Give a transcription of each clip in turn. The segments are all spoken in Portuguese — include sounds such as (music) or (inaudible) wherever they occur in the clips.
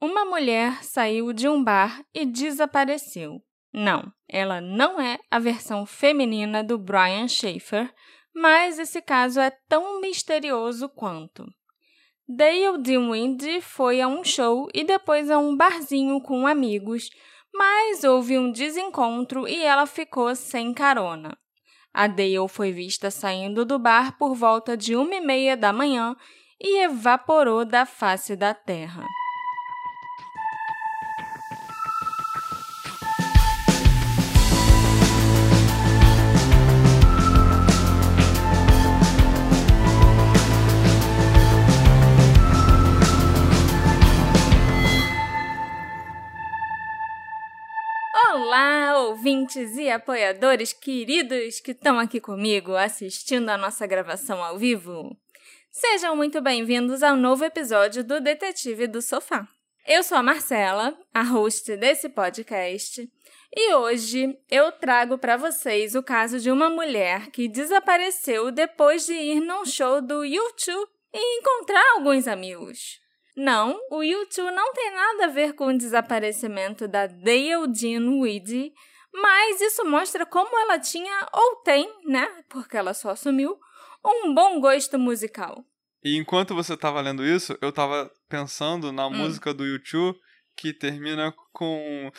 Uma mulher saiu de um bar e desapareceu. Não, ela não é a versão feminina do Brian Schaefer, mas esse caso é tão misterioso quanto. Dale Dinwiddie foi a um show e depois a um barzinho com amigos, mas houve um desencontro e ela ficou sem carona. A Dale foi vista saindo do bar por volta de uma e meia da manhã e evaporou da face da terra. Olá, ouvintes e apoiadores queridos que estão aqui comigo assistindo a nossa gravação ao vivo. Sejam muito bem-vindos ao novo episódio do Detetive do Sofá. Eu sou a Marcela, a host desse podcast, e hoje eu trago para vocês o caso de uma mulher que desapareceu depois de ir num show do YouTube e encontrar alguns amigos. Não, o YouTube não tem nada a ver com o desaparecimento da Dale Jean Weedy, mas isso mostra como ela tinha, ou tem, né, porque ela só assumiu, um bom gosto musical. E enquanto você estava lendo isso, eu estava pensando na hum. música do YouTube que termina com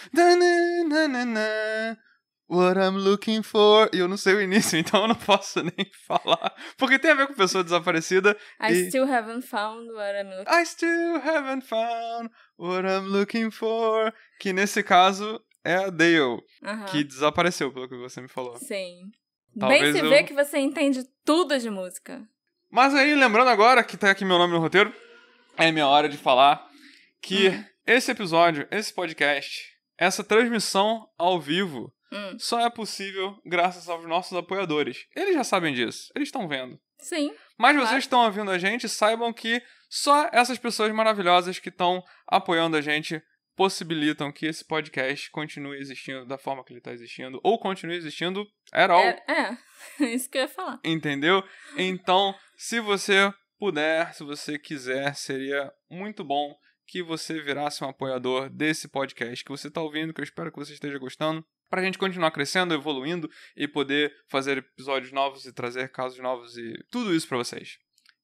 What I'm looking for. E eu não sei o início, (laughs) então eu não posso nem falar. Porque tem a ver com pessoa desaparecida. I e... still haven't found what I'm looking I still haven't found what I'm looking for. Que nesse caso é a Dale, uh -huh. que desapareceu, pelo que você me falou. Sim. Talvez Bem se eu... vê que você entende tudo de música. Mas aí, lembrando agora que tá aqui meu nome no roteiro, é minha hora de falar que hum. esse episódio, esse podcast, essa transmissão ao vivo hum. só é possível graças aos nossos apoiadores. Eles já sabem disso, eles estão vendo. Sim. Mas claro. vocês estão ouvindo a gente, saibam que só essas pessoas maravilhosas que estão apoiando a gente possibilitam que esse podcast continue existindo da forma que ele está existindo, ou continue existindo at all. É, é, (laughs) isso que eu ia falar. Entendeu? Então, se você puder, se você quiser, seria muito bom que você virasse um apoiador desse podcast que você está ouvindo, que eu espero que você esteja gostando para a gente continuar crescendo, evoluindo e poder fazer episódios novos e trazer casos novos e tudo isso para vocês.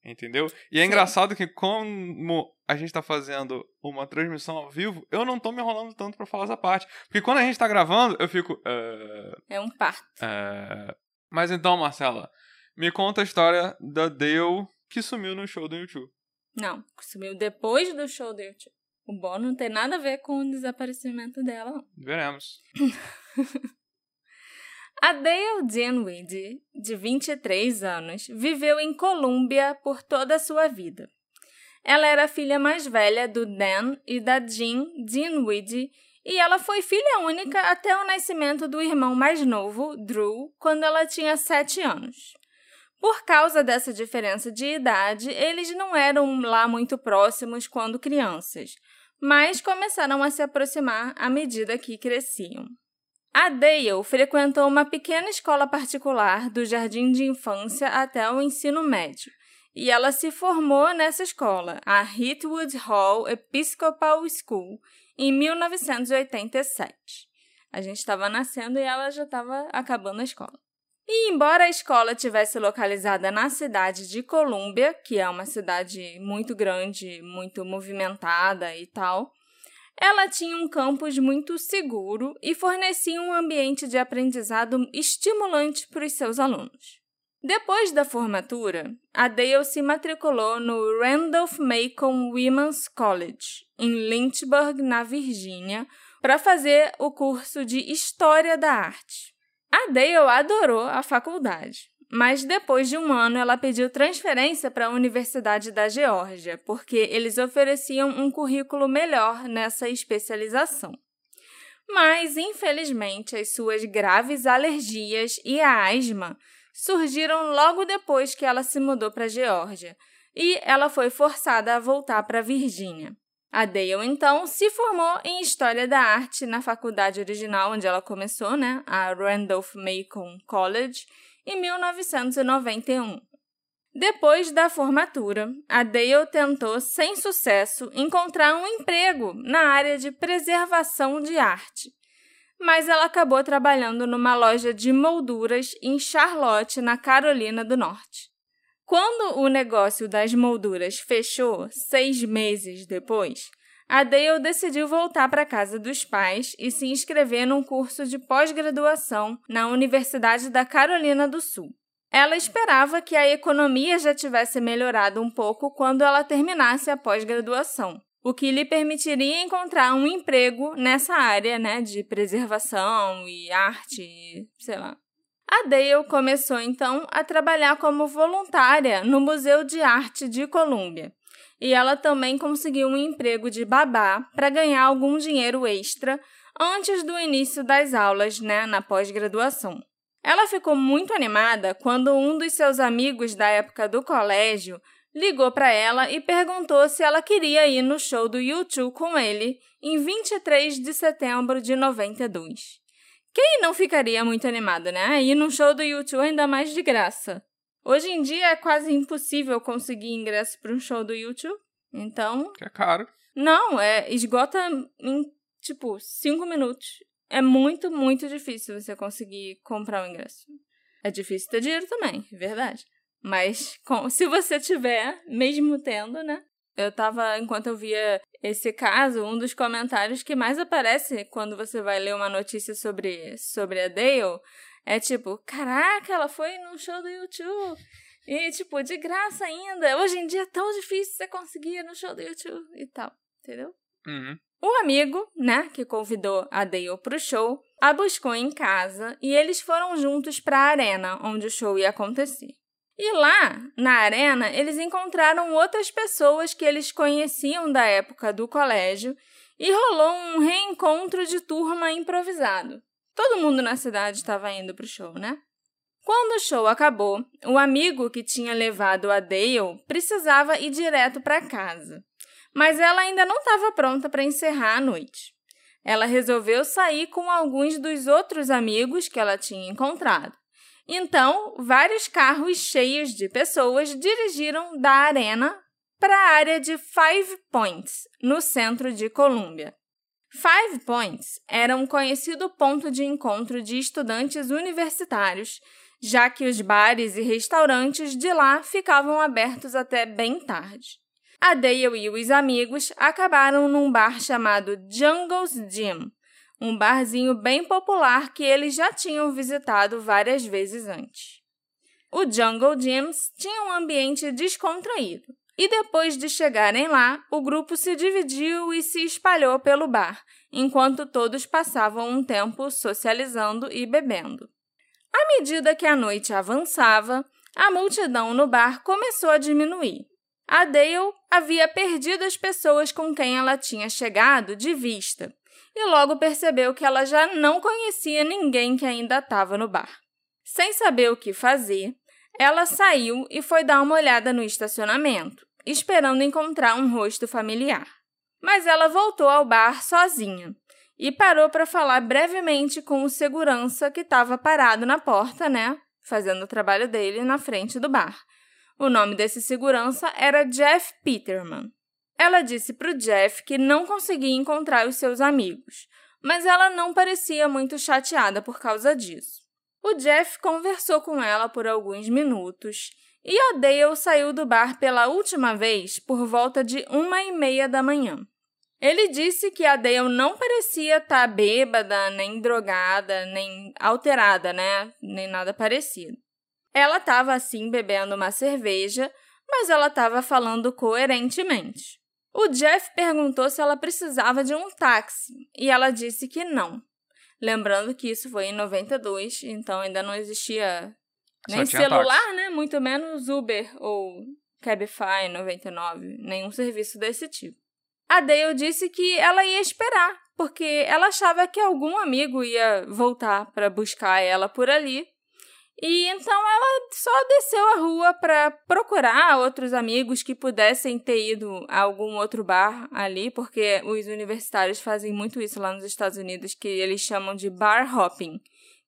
Entendeu? E é engraçado que como a gente tá fazendo uma transmissão ao vivo, eu não tô me enrolando tanto para falar essa parte. Porque quando a gente tá gravando, eu fico. Uh, é um parto. Uh... Mas então, Marcela, me conta a história da Dale que sumiu no show do YouTube. Não, sumiu depois do show do YouTube. O Bo não tem nada a ver com o desaparecimento dela. Veremos. (laughs) (laughs) A Dale Dinwiddie, de 23 anos, viveu em Colômbia por toda a sua vida. Ela era a filha mais velha do Dan e da Jean Dinwiddie e ela foi filha única até o nascimento do irmão mais novo, Drew, quando ela tinha 7 anos. Por causa dessa diferença de idade, eles não eram lá muito próximos quando crianças, mas começaram a se aproximar à medida que cresciam. A Dale frequentou uma pequena escola particular do jardim de infância até o ensino médio, e ela se formou nessa escola, a Heathwood Hall Episcopal School, em 1987. A gente estava nascendo e ela já estava acabando a escola. E embora a escola tivesse localizada na cidade de Columbia, que é uma cidade muito grande, muito movimentada e tal, ela tinha um campus muito seguro e fornecia um ambiente de aprendizado estimulante para os seus alunos. Depois da formatura, a Dale se matriculou no Randolph-Macon Women's College, em Lynchburg, na Virgínia, para fazer o curso de História da Arte. A Dale adorou a faculdade, mas depois de um ano ela pediu transferência para a Universidade da Geórgia, porque eles ofereciam um currículo melhor nessa especialização. Mas, infelizmente, as suas graves alergias e a asma surgiram logo depois que ela se mudou para a Geórgia, e ela foi forçada a voltar para a Virgínia. A Dale, então, se formou em História da Arte na faculdade original onde ela começou, né, a Randolph-Macon College, em 1991. Depois da formatura, a Dale tentou, sem sucesso, encontrar um emprego na área de preservação de arte. Mas ela acabou trabalhando numa loja de molduras em Charlotte, na Carolina do Norte. Quando o negócio das molduras fechou, seis meses depois, a Dale decidiu voltar para casa dos pais e se inscrever num curso de pós-graduação na Universidade da Carolina do Sul. Ela esperava que a economia já tivesse melhorado um pouco quando ela terminasse a pós-graduação, o que lhe permitiria encontrar um emprego nessa área né, de preservação e arte, sei lá. A Dale começou então a trabalhar como voluntária no Museu de Arte de Colômbia. E ela também conseguiu um emprego de babá para ganhar algum dinheiro extra antes do início das aulas né, na pós-graduação. Ela ficou muito animada quando um dos seus amigos da época do colégio ligou para ela e perguntou se ela queria ir no show do YouTube com ele em 23 de setembro de 92. Quem não ficaria muito animado, né? Ir no show do YouTube ainda mais de graça. Hoje em dia é quase impossível conseguir ingresso para um show do YouTube. Então. Que é caro. Não, é esgota em tipo cinco minutos. É muito, muito difícil você conseguir comprar o ingresso. É difícil ter dinheiro também, é verdade. Mas com, se você tiver, mesmo tendo, né? Eu tava, enquanto eu via esse caso, um dos comentários que mais aparece quando você vai ler uma notícia sobre, sobre a Dale é tipo: caraca, ela foi num show do YouTube. E, tipo, de graça ainda. Hoje em dia é tão difícil você conseguir no show do YouTube e tal. Entendeu? Uhum. O amigo, né, que convidou a Dale pro show, a buscou em casa e eles foram juntos para a arena onde o show ia acontecer. E lá, na arena, eles encontraram outras pessoas que eles conheciam da época do colégio e rolou um reencontro de turma improvisado. Todo mundo na cidade estava indo pro show, né? Quando o show acabou, o amigo que tinha levado a Dale precisava ir direto para casa mas ela ainda não estava pronta para encerrar a noite. Ela resolveu sair com alguns dos outros amigos que ela tinha encontrado. Então, vários carros cheios de pessoas dirigiram da arena para a área de Five Points, no centro de Colômbia. Five Points era um conhecido ponto de encontro de estudantes universitários, já que os bares e restaurantes de lá ficavam abertos até bem tarde a Dale e os amigos acabaram num bar chamado Jungle's Gym, um barzinho bem popular que eles já tinham visitado várias vezes antes. O Jungle Gyms tinha um ambiente descontraído, e depois de chegarem lá, o grupo se dividiu e se espalhou pelo bar, enquanto todos passavam um tempo socializando e bebendo. À medida que a noite avançava, a multidão no bar começou a diminuir. A Dale havia perdido as pessoas com quem ela tinha chegado de vista e logo percebeu que ela já não conhecia ninguém que ainda estava no bar. Sem saber o que fazer, ela saiu e foi dar uma olhada no estacionamento, esperando encontrar um rosto familiar. Mas ela voltou ao bar sozinha e parou para falar brevemente com o segurança que estava parado na porta, né? Fazendo o trabalho dele na frente do bar o nome desse segurança era Jeff Peterman. Ela disse para o Jeff que não conseguia encontrar os seus amigos, mas ela não parecia muito chateada por causa disso. O Jeff conversou com ela por alguns minutos e a Dale saiu do bar pela última vez por volta de uma e meia da manhã. Ele disse que a Dale não parecia estar tá bêbada, nem drogada, nem alterada, né? Nem nada parecido. Ela estava assim bebendo uma cerveja, mas ela estava falando coerentemente. O Jeff perguntou se ela precisava de um táxi e ela disse que não. Lembrando que isso foi em 92, então ainda não existia nem celular, táxi. né? Muito menos Uber ou Cabify 99, nenhum serviço desse tipo. A Dale disse que ela ia esperar, porque ela achava que algum amigo ia voltar para buscar ela por ali e então ela só desceu a rua para procurar outros amigos que pudessem ter ido a algum outro bar ali, porque os universitários fazem muito isso lá nos Estados Unidos, que eles chamam de bar hopping,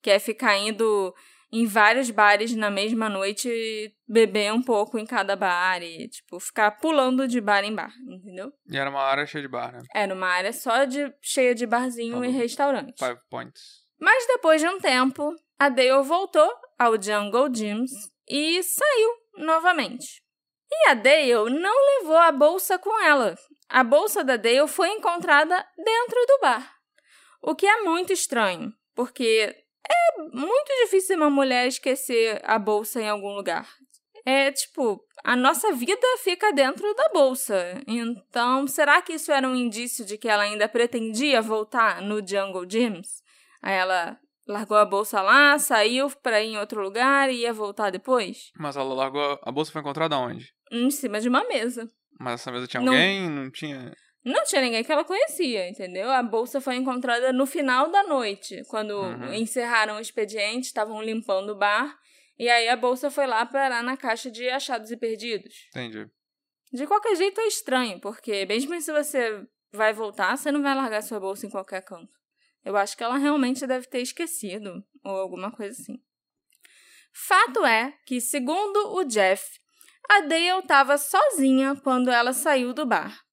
que é ficar indo em vários bares na mesma noite, beber um pouco em cada bar e, tipo, ficar pulando de bar em bar, entendeu? E era uma área cheia de bar, né? Era uma área só de cheia de barzinho Tá e restaurante. Five points. Mas depois de um tempo, a Dale voltou ao Jungle Gyms e saiu novamente. E a Dale não levou a bolsa com ela. A bolsa da Dale foi encontrada dentro do bar. O que é muito estranho, porque é muito difícil uma mulher esquecer a bolsa em algum lugar. É tipo, a nossa vida fica dentro da bolsa. Então, será que isso era um indício de que ela ainda pretendia voltar no Jungle Gyms? Ela largou a bolsa lá, saiu pra ir em outro lugar e ia voltar depois? Mas ela largou. A bolsa foi encontrada onde? Em cima de uma mesa. Mas essa mesa tinha Não. alguém? Não tinha. Não tinha ninguém que ela conhecia, entendeu? A bolsa foi encontrada no final da noite, quando Uhum. encerraram o expediente, estavam limpando o bar, e aí a bolsa foi lá parar na caixa de achados e perdidos. Entendi. De qualquer jeito é estranho, porque mesmo se você vai voltar, você não vai largar sua bolsa em qualquer canto. Eu acho que ela realmente deve ter esquecido, ou alguma coisa assim. Fato é que, segundo o Jeff, a Dale estava sozinha quando ela saiu do bar.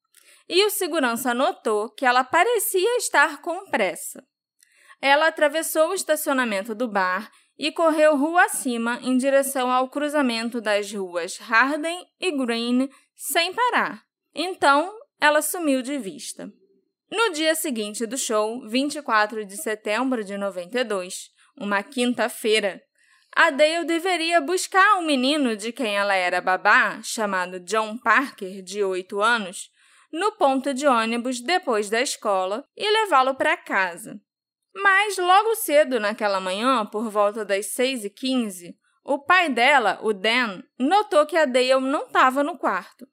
E o segurança notou que ela parecia estar com pressa. Ela atravessou o estacionamento do bar e correu rua acima em direção ao cruzamento das ruas Harden e Green sem parar. Então, ela sumiu de vista. No dia seguinte do show, 24 de setembro de 92, uma quinta-feira, a Dale deveria buscar um menino de quem ela era babá, chamado John Parker, de 8 anos, no ponto de ônibus depois da escola e levá-lo para casa. Mas logo cedo naquela manhã, por volta das 6 e 15 o pai dela, o Dan, notou que a Dale não estava no quarto.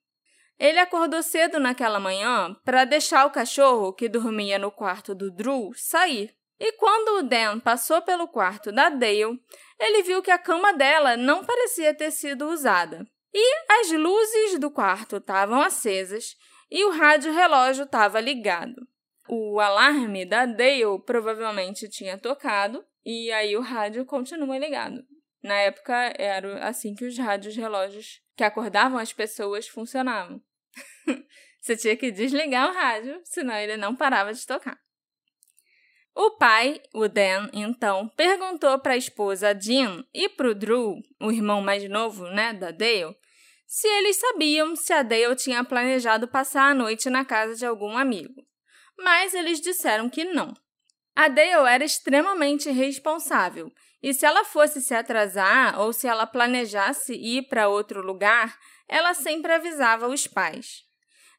Ele acordou cedo naquela manhã para deixar o cachorro, que dormia no quarto do Drew, sair. E quando o Dan passou pelo quarto da Dale, ele viu que a cama dela não parecia ter sido usada. E as luzes do quarto estavam acesas e o rádio relógio estava ligado. O alarme da Dale provavelmente tinha tocado e aí o rádio continua ligado. Na época era assim que os rádios relógios que acordavam as pessoas funcionavam. (laughs) Você tinha que desligar o rádio, senão ele não parava de tocar. O pai, o Dan, então, perguntou para a esposa Jean e para o Drew, o irmão mais novo, né, da Dale, se eles sabiam se a Dale tinha planejado passar a noite na casa de algum amigo. Mas eles disseram que não. A Dale era extremamente responsável, e se ela fosse se atrasar ou se ela planejasse ir para outro lugar, ela sempre avisava os pais.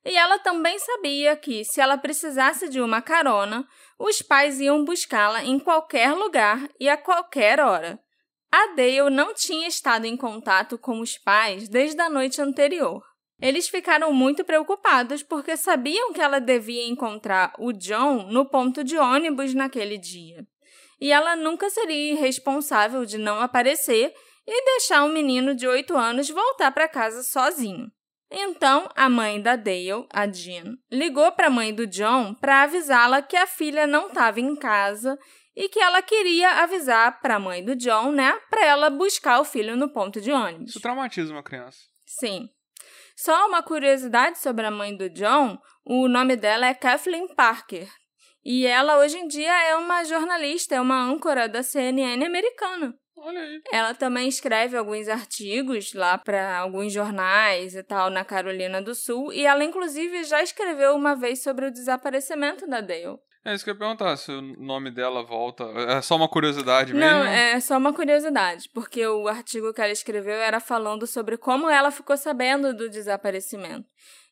E ela também sabia que, se ela precisasse de uma carona, os pais iam buscá-la em qualquer lugar e a qualquer hora. A Dale não tinha estado em contato com os pais desde a noite anterior. Eles ficaram muito preocupados porque sabiam que ela devia encontrar o John no ponto de ônibus naquele dia. E ela nunca seria irresponsável de não aparecer e deixar um menino de 8 anos voltar para casa sozinho. Então, a mãe da Dale, a Jean, ligou para a mãe do John para avisá-la que a filha não estava em casa e que ela queria avisar para a mãe do John, né, para ela buscar o filho no ponto de ônibus. Isso traumatiza uma criança. Sim. Só uma curiosidade sobre a mãe do John: o nome dela é Kathleen Parker. E ela, hoje em dia, é uma jornalista, é uma âncora da CNN americana. Olha aí. Ela também escreve alguns artigos lá para alguns jornais e tal na Carolina do Sul. E ela, inclusive, já escreveu uma vez sobre o desaparecimento da Dale. É isso que eu ia perguntar, se o nome dela volta. É só uma curiosidade mesmo? Não, é só uma curiosidade, porque o artigo que ela escreveu era falando sobre como ela ficou sabendo do desaparecimento.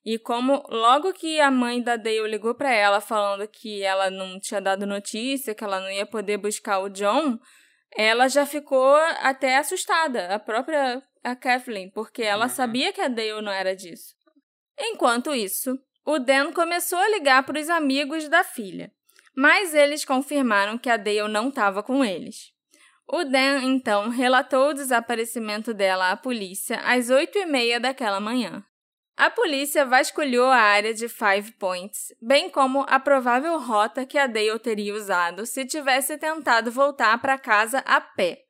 E como logo que a mãe da Dale ligou para ela falando que ela não tinha dado notícia, que ela não ia poder buscar o John, ela já ficou até assustada, a própria a Kathleen, porque ela Uhum. sabia que a Dale não era disso. Enquanto isso, o Dan começou a ligar para os amigos da filha, mas eles confirmaram que a Dale não estava com eles. O Dan, então, relatou o desaparecimento dela à polícia às oito e meia daquela manhã. A polícia vasculhou a área de Five Points, bem como a provável rota que a Dale teria usado se tivesse tentado voltar para casa a pé.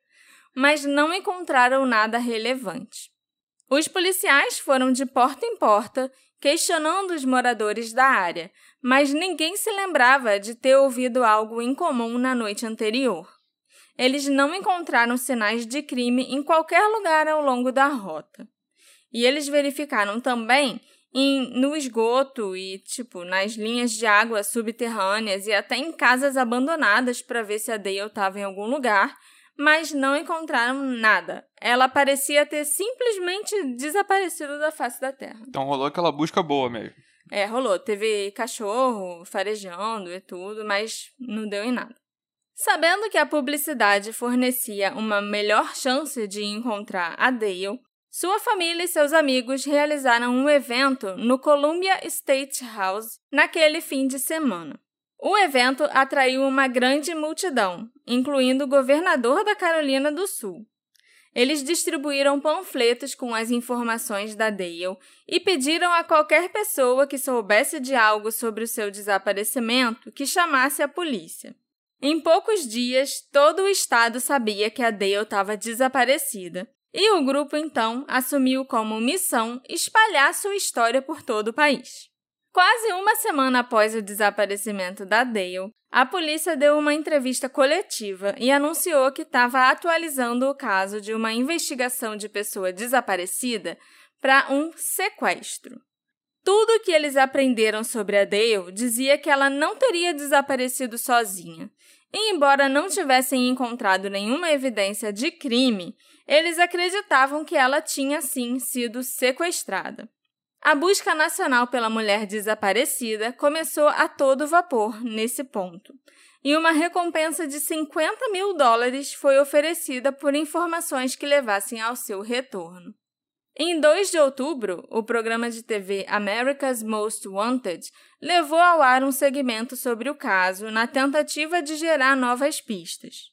mas não encontraram nada relevante. Os policiais foram de porta em porta, questionando os moradores da área, mas ninguém se lembrava de ter ouvido algo incomum na noite anterior. Eles não encontraram sinais de crime em qualquer lugar ao longo da rota. E eles verificaram também em, no esgoto e, tipo, nas linhas de água subterrâneas e até em casas abandonadas para ver se a Dale estava em algum lugar, mas não encontraram nada. Ela parecia ter simplesmente desaparecido da face da Terra. Então rolou aquela busca boa mesmo. É, rolou. Teve cachorro farejando e tudo, mas não deu em nada. Sabendo que a publicidade fornecia uma melhor chance de encontrar a Dale, sua família e seus amigos realizaram um evento no Columbia State House naquele fim de semana. O evento atraiu uma grande multidão, incluindo o governador da Carolina do Sul. Eles distribuíram panfletos com as informações da Dale e pediram a qualquer pessoa que soubesse de algo sobre o seu desaparecimento que chamasse a polícia. Em poucos dias, todo o estado sabia que a Dale estava desaparecida, e o grupo então assumiu como missão espalhar sua história por todo o país. Quase uma semana após o desaparecimento da Dale, a polícia deu uma entrevista coletiva e anunciou que estava atualizando o caso de uma investigação de pessoa desaparecida para um sequestro. Tudo o que eles aprenderam sobre a Dale dizia que ela não teria desaparecido sozinha. E, embora não tivessem encontrado nenhuma evidência de crime, eles acreditavam que ela tinha sim sido sequestrada. A busca nacional pela mulher desaparecida começou a todo vapor nesse ponto, e uma recompensa de 50 mil dólares foi oferecida por informações que levassem ao seu retorno. Em 2 de outubro, o programa de TV America's Most Wanted levou ao ar um segmento sobre o caso na tentativa de gerar novas pistas.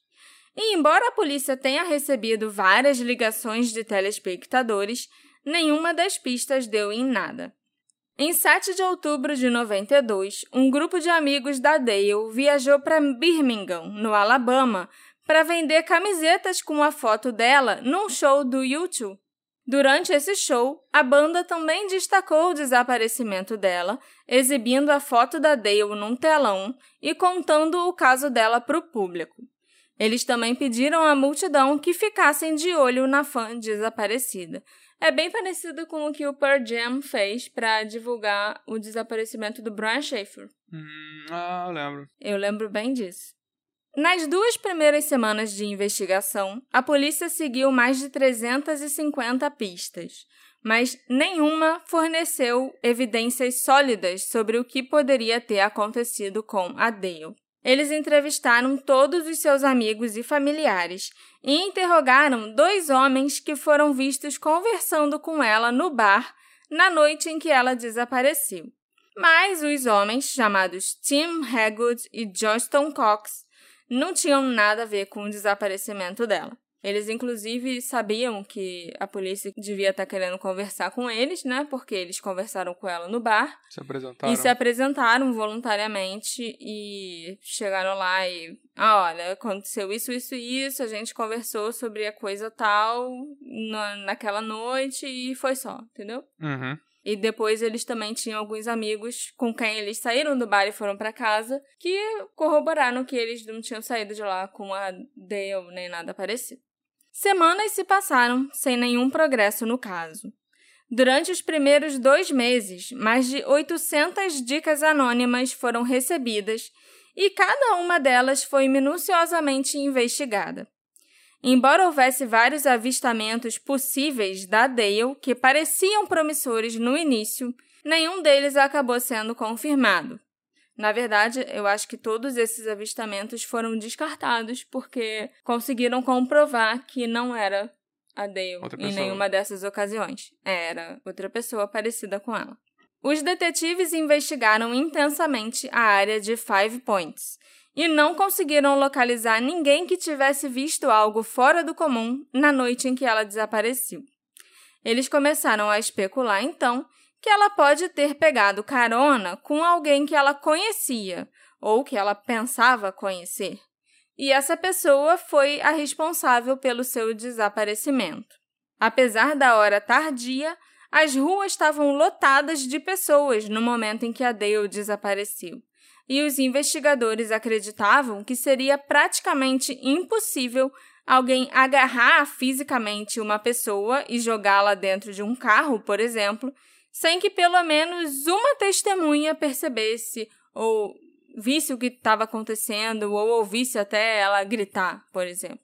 E embora a polícia tenha recebido várias ligações de telespectadores, nenhuma das pistas deu em nada. Em 7 de outubro de 92, um grupo de amigos da Dale viajou para Birmingham, no Alabama, para vender camisetas com a foto dela num show do YouTube. Durante esse show, a banda também destacou o desaparecimento dela, exibindo a foto da Dale num telão e contando o caso dela para o público. Eles também pediram à multidão que ficassem de olho na fã desaparecida, é bem parecido com o que o Pearl Jam fez para divulgar o desaparecimento do Brian Schaefer. Hum, ah, eu lembro. Eu lembro bem disso. Nas duas primeiras semanas de investigação, a polícia seguiu mais de 350 pistas, mas nenhuma forneceu evidências sólidas sobre o que poderia ter acontecido com a Dale. Eles entrevistaram todos os seus amigos e familiares e interrogaram dois homens que foram vistos conversando com ela no bar na noite em que ela desapareceu. Mas os homens, chamados Tim Haggood e Johnston Cox, não tinham nada a ver com o desaparecimento dela. Eles, inclusive, sabiam que a polícia devia estar querendo conversar com eles, né? Porque eles conversaram com ela no bar. Se apresentaram. E se apresentaram voluntariamente e chegaram lá e. Ah, olha, aconteceu isso, isso e isso. A gente conversou sobre a coisa tal na, naquela noite e foi só, entendeu? Uhum. E depois eles também tinham alguns amigos com quem eles saíram do bar e foram para casa que corroboraram que eles não tinham saído de lá com a Dale nem nada parecido. Semanas se passaram sem nenhum progresso no caso. Durante os primeiros dois meses, mais de 800 dicas anônimas foram recebidas e cada uma delas foi minuciosamente investigada. Embora houvesse vários avistamentos possíveis da Dale que pareciam promissores no início, nenhum deles acabou sendo confirmado. Na verdade, eu acho que todos esses avistamentos foram descartados porque conseguiram comprovar que não era a Dale em nenhuma dessas ocasiões. Era outra pessoa parecida com ela. Os detetives investigaram intensamente a área de Five Points e não conseguiram localizar ninguém que tivesse visto algo fora do comum na noite em que ela desapareceu. Eles começaram a especular então que ela pode ter pegado carona com alguém que ela conhecia ou que ela pensava conhecer. e essa pessoa foi a responsável pelo seu desaparecimento. Apesar da hora tardia, as ruas estavam lotadas de pessoas no momento em que a Dale desapareceu, e os investigadores acreditavam que seria praticamente impossível alguém agarrar fisicamente uma pessoa e jogá-la dentro de um carro, por exemplo, sem que pelo menos uma testemunha percebesse ou visse o que estava acontecendo ou ouvisse até ela gritar, por exemplo.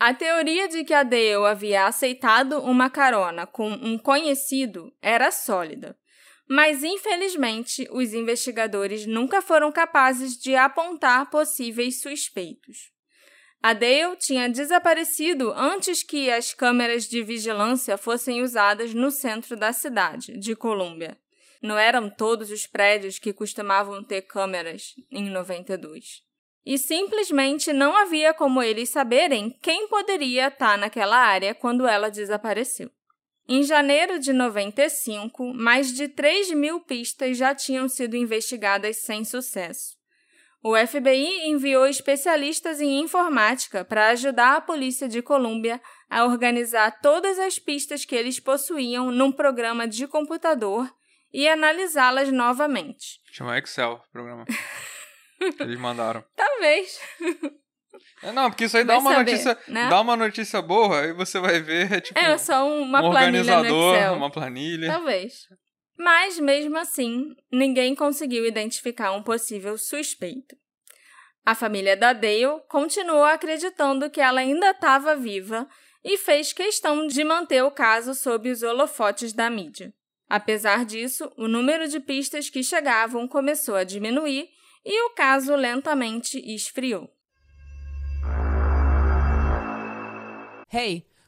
A teoria de que a Dale havia aceitado uma carona com um conhecido era sólida, mas infelizmente os investigadores nunca foram capazes de apontar possíveis suspeitos. A Dale tinha desaparecido antes que as câmeras de vigilância fossem usadas no centro da cidade, de Colômbia. Não eram todos os prédios que costumavam ter câmeras em 92. E simplesmente não havia como eles saberem quem poderia estar naquela área quando ela desapareceu. Em janeiro de 95, mais de 3 mil pistas já tinham sido investigadas sem sucesso. O FBI enviou especialistas em informática para ajudar a polícia de Colômbia a organizar todas as pistas que eles possuíam num programa de computador e analisá-las novamente. Chama Excel, programa. (laughs) Eles mandaram. Talvez. É, não, porque isso aí dá uma saber, notícia, né? dá uma notícia boa, aí você vai ver, é tipo, é só uma um planilha organizador, uma planilha. Talvez. Mas mesmo assim, ninguém conseguiu identificar um possível suspeito. A família da Dale continuou acreditando que ela ainda estava viva e fez questão de manter o caso sob os holofotes da mídia. Apesar disso, o número de pistas que chegavam começou a diminuir e o caso lentamente esfriou. Hey,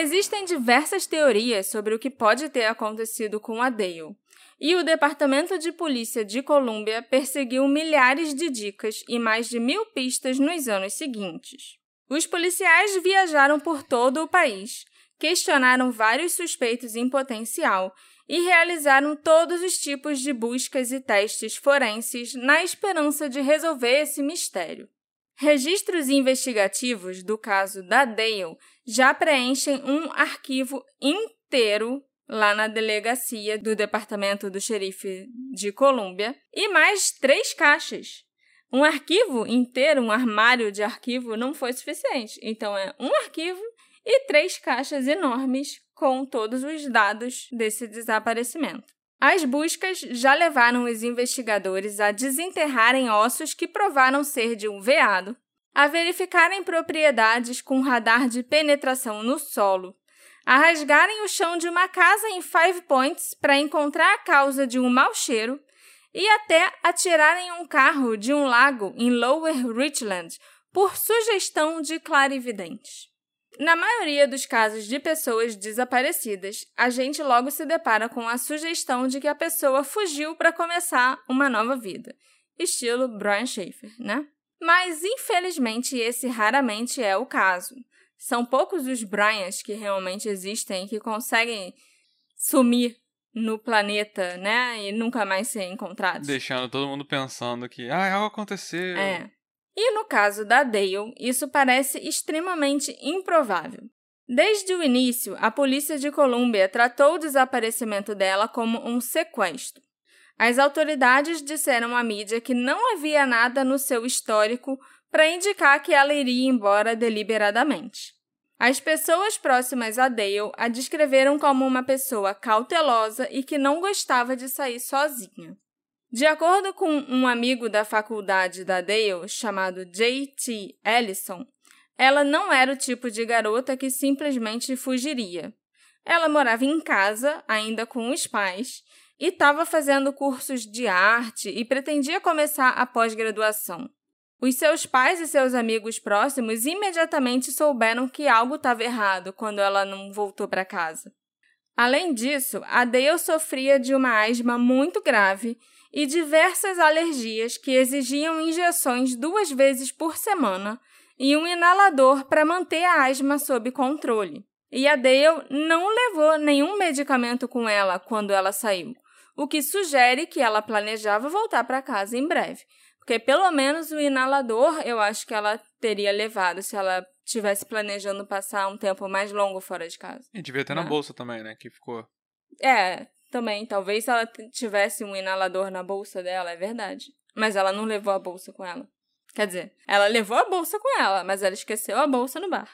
Existem diversas teorias sobre o que pode ter acontecido com a Dale. E o Departamento de Polícia de Colômbia perseguiu milhares de dicas e mais de mil pistas nos anos seguintes. Os policiais viajaram por todo o país, questionaram vários suspeitos em potencial e realizaram todos os tipos de buscas e testes forenses na esperança de resolver esse mistério. Registros investigativos do caso da Dale já preenchem um arquivo inteiro lá na delegacia do Departamento do Xerife de Colômbia e mais três caixas um arquivo inteiro, um armário de arquivo, não foi suficiente. Então, é um arquivo e três caixas enormes com todos os dados desse desaparecimento. As buscas já levaram os investigadores a desenterrarem ossos que provaram ser de um veado, a verificarem propriedades com radar de penetração no solo, a rasgarem o chão de uma casa em Five Points para encontrar a causa de um mau cheiro e até atirarem um carro de um lago em Lower Richland por sugestão de clarividentes. Na maioria dos casos de pessoas desaparecidas, a gente logo se depara com a sugestão de que a pessoa fugiu para começar uma nova vida, estilo Brian Schaefer, né? Mas infelizmente esse raramente é o caso. São poucos os Bryans que realmente existem que conseguem sumir no planeta, né? E nunca mais ser encontrados. Deixando todo mundo pensando que, ah, algo aconteceu. É. E no caso da Dale, isso parece extremamente improvável. Desde o início, a polícia de Colômbia tratou o desaparecimento dela como um sequestro. As autoridades disseram à mídia que não havia nada no seu histórico para indicar que ela iria embora deliberadamente. As pessoas próximas a Dale a descreveram como uma pessoa cautelosa e que não gostava de sair sozinha. De acordo com um amigo da faculdade da Dale, chamado J.T. Ellison, ela não era o tipo de garota que simplesmente fugiria. Ela morava em casa, ainda com os pais, e estava fazendo cursos de arte e pretendia começar a pós-graduação. Os seus pais e seus amigos próximos imediatamente souberam que algo estava errado quando ela não voltou para casa. Além disso, a Dale sofria de uma asma muito grave e diversas alergias que exigiam injeções duas vezes por semana e um inalador para manter a asma sob controle. E a Dale não levou nenhum medicamento com ela quando ela saiu, o que sugere que ela planejava voltar para casa em breve. Porque pelo menos o inalador eu acho que ela teria levado se ela tivesse planejando passar um tempo mais longo fora de casa. E devia ter na Né? bolsa também, né? Que ficou. É, também. Talvez ela tivesse um inalador na bolsa dela, é verdade. Mas ela não levou a bolsa com ela. Quer dizer, ela levou a bolsa com ela, mas ela esqueceu a bolsa no bar.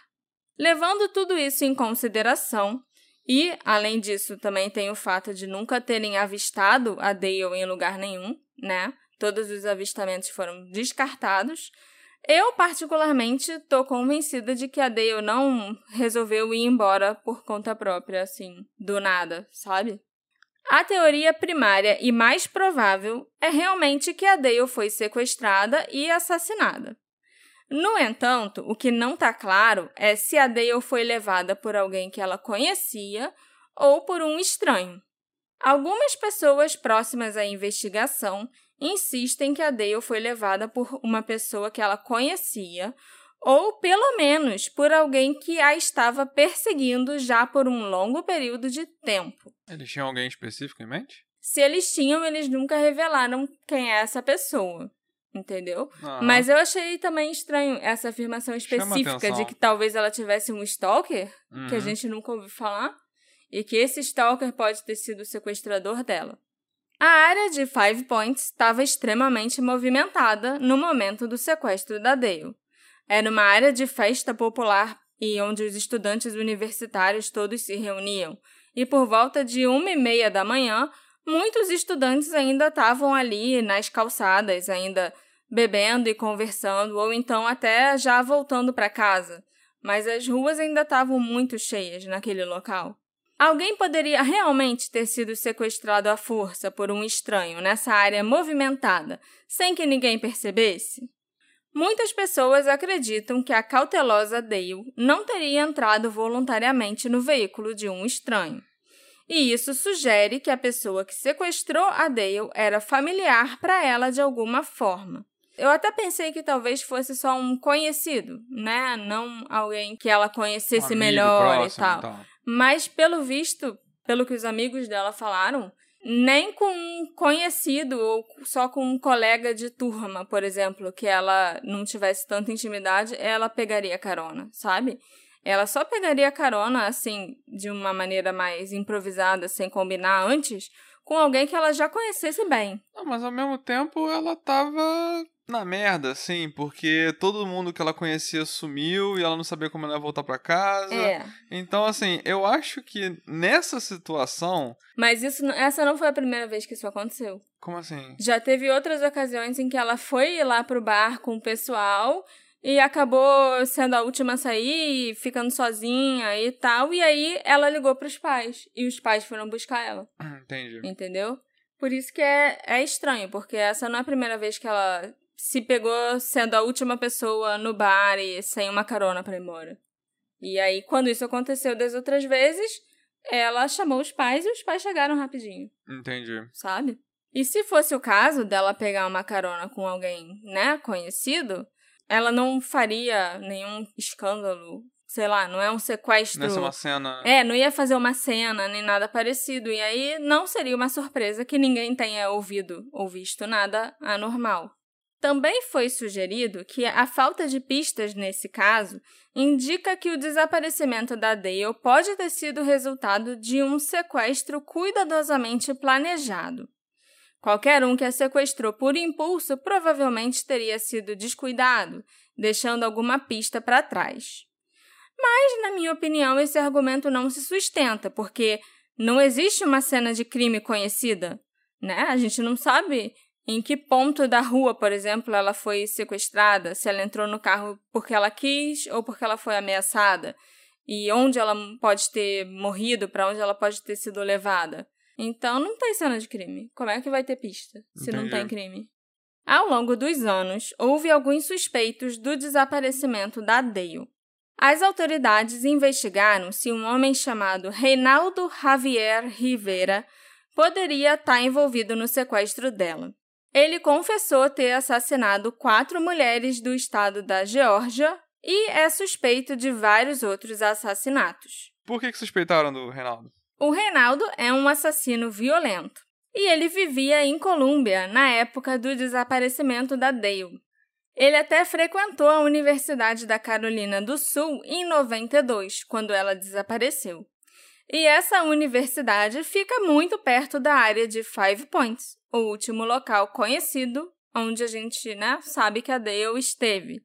Levando tudo isso em consideração, e, além disso, também tem o fato de nunca terem avistado a Dale em lugar nenhum, né? Todos os avistamentos foram descartados. Eu, particularmente, tô convencida de que a Dale não resolveu ir embora por conta própria, assim, do nada, sabe? A teoria primária e mais provável é realmente que a Dale foi sequestrada e assassinada. No entanto, o que não está claro é se a Dale foi levada por alguém que ela conhecia ou por um estranho. Algumas pessoas próximas à investigação insistem que a Dale foi levada por uma pessoa que ela conhecia ou, pelo menos, por alguém que a estava perseguindo já por um longo período de tempo. Eles tinham alguém específico em mente? Se eles tinham, eles nunca revelaram quem é essa pessoa. Entendeu? Ah, Mas eu achei também estranho essa afirmação específica de que talvez ela tivesse um stalker, que a uhum. gente nunca ouviu falar, e que esse stalker pode ter sido o sequestrador dela. A área de Five Points estava extremamente movimentada no momento do sequestro da Dale. Era uma área de festa popular e onde os estudantes universitários todos se reuniam. E por volta de uma e meia da manhã, muitos estudantes ainda estavam ali nas calçadas, ainda bebendo e conversando, ou então até já voltando para casa. Mas as ruas ainda estavam muito cheias naquele local. Alguém poderia realmente ter sido sequestrado à força por um estranho nessa área movimentada, sem que ninguém percebesse? Muitas pessoas acreditam que a cautelosa Dale não teria entrado voluntariamente no veículo de um estranho. E isso sugere que a pessoa que sequestrou a Dale era familiar para ela de alguma forma. Eu até pensei que talvez fosse só um conhecido, né? Não alguém que ela Um conhecesse amigo melhor próximo e tal. Mas, pelo visto, pelo que os amigos dela falaram, nem com um conhecido ou só com um colega de turma, por exemplo, que ela não tivesse tanta intimidade, ela pegaria carona, sabe? Ela só pegaria carona, assim, de uma maneira mais improvisada, sem combinar antes, com alguém que ela já conhecesse bem. Não, mas ao mesmo tempo ela tava na merda, assim, porque todo mundo que ela conhecia sumiu e ela não sabia como ela ia voltar pra casa. É. Então, assim, eu acho que nessa situação. Mas isso, essa não foi a primeira vez que isso aconteceu. Como assim? Já teve outras ocasiões em que ela foi lá pro bar com o pessoal e acabou sendo a última a sair, e ficando sozinha e tal. E aí ela ligou pros pais. E os pais foram buscar ela. Entendi. Entendeu? Por isso que é, é estranho, porque essa não é a primeira vez que ela se pegou sendo a última pessoa no bar e sem uma carona pra ir embora. E aí, quando isso aconteceu das outras vezes, ela chamou os pais e os pais chegaram rapidinho Entendi. sabe? E se fosse o caso dela pegar uma carona com alguém, né, conhecido, ela não faria nenhum escândalo, sei lá, não é um sequestro. Nessa é uma cena. É, não ia fazer uma cena nem nada parecido. E aí não seria uma surpresa que ninguém tenha ouvido ou visto nada anormal. Também foi sugerido que a falta de pistas nesse caso indica que o desaparecimento da Dale pode ter sido resultado de um sequestro cuidadosamente planejado. Qualquer um que a sequestrou por impulso provavelmente teria sido descuidado, deixando alguma pista para trás. Mas, na minha opinião, esse argumento não se sustenta, porque não existe uma cena de crime conhecida, né? A gente não sabe em que ponto da rua, por exemplo, ela foi sequestrada, se ela entrou no carro porque ela quis ou porque ela foi ameaçada, e onde ela pode ter morrido, para onde ela pode ter sido levada. Então não tem cena de crime. Como é que vai ter pista se não Entendi. tem crime? Ao longo dos anos, houve alguns suspeitos do desaparecimento da Dale. As autoridades investigaram se um homem chamado Reinaldo Javier Rivera poderia estar envolvido no sequestro dela. Ele confessou ter assassinado quatro mulheres do estado da Geórgia e é suspeito de vários outros assassinatos. Por que, que suspeitaram do Reinaldo? O Reinaldo é um assassino violento e ele vivia em Colômbia na época do desaparecimento da Dale. Ele até frequentou a Universidade da Carolina do Sul em 92, quando ela desapareceu. E essa universidade fica muito perto da área de Five Points, o último local conhecido onde a gente né, sabe que a Dale esteve.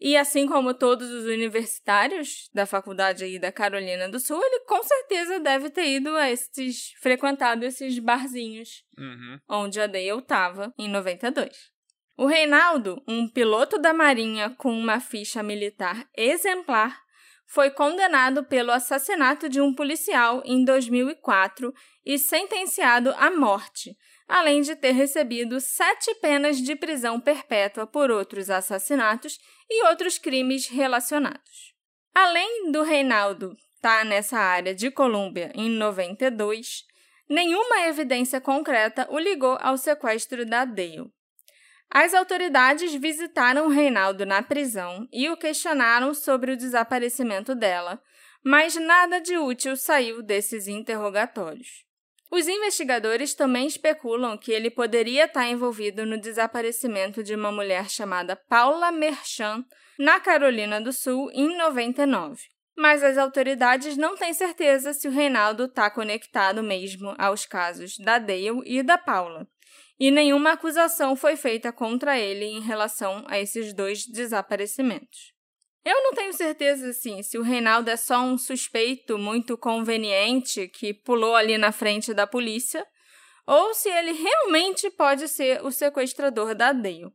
E assim como todos os universitários da faculdade aí da Carolina do Sul, ele com certeza deve ter ido a esses frequentado esses barzinhos Uhum. onde a Dale estava em 92. O Reinaldo, um piloto da Marinha com uma ficha militar exemplar, foi condenado pelo assassinato de um policial em 2004 e sentenciado à morte, além de ter recebido sete penas de prisão perpétua por outros assassinatos e outros crimes relacionados. Além do Reinaldo estar nessa área de Colômbia em 92, nenhuma evidência concreta o ligou ao sequestro da Dale. As autoridades visitaram Reinaldo na prisão e o questionaram sobre o desaparecimento dela, mas nada de útil saiu desses interrogatórios. Os investigadores também especulam que ele poderia estar envolvido no desaparecimento de uma mulher chamada Paula Merchan, na Carolina do Sul, em 99. Mas as autoridades não têm certeza se o Reinaldo está conectado mesmo aos casos da Dale e da Paula e nenhuma acusação foi feita contra ele em relação a esses dois desaparecimentos. Eu não tenho certeza assim se o Reinaldo é só um suspeito muito conveniente que pulou ali na frente da polícia ou se ele realmente pode ser o sequestrador da Dale.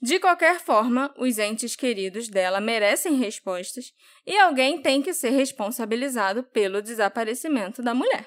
De qualquer forma, os entes queridos dela merecem respostas e alguém tem que ser responsabilizado pelo desaparecimento da mulher.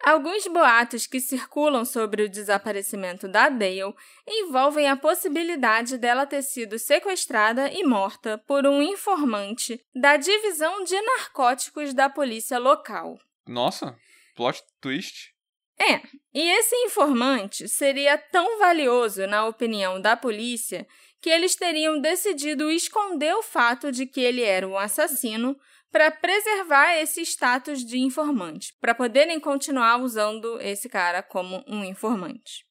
Alguns boatos que circulam sobre o desaparecimento da Dale envolvem a possibilidade dela ter sido sequestrada e morta por um informante da divisão de narcóticos da polícia local. Nossa, plot twist. É, e esse informante seria tão valioso, na opinião da polícia, que eles teriam decidido esconder o fato de que ele era um assassino para preservar esse status de informante, para poderem continuar usando esse cara como um informante.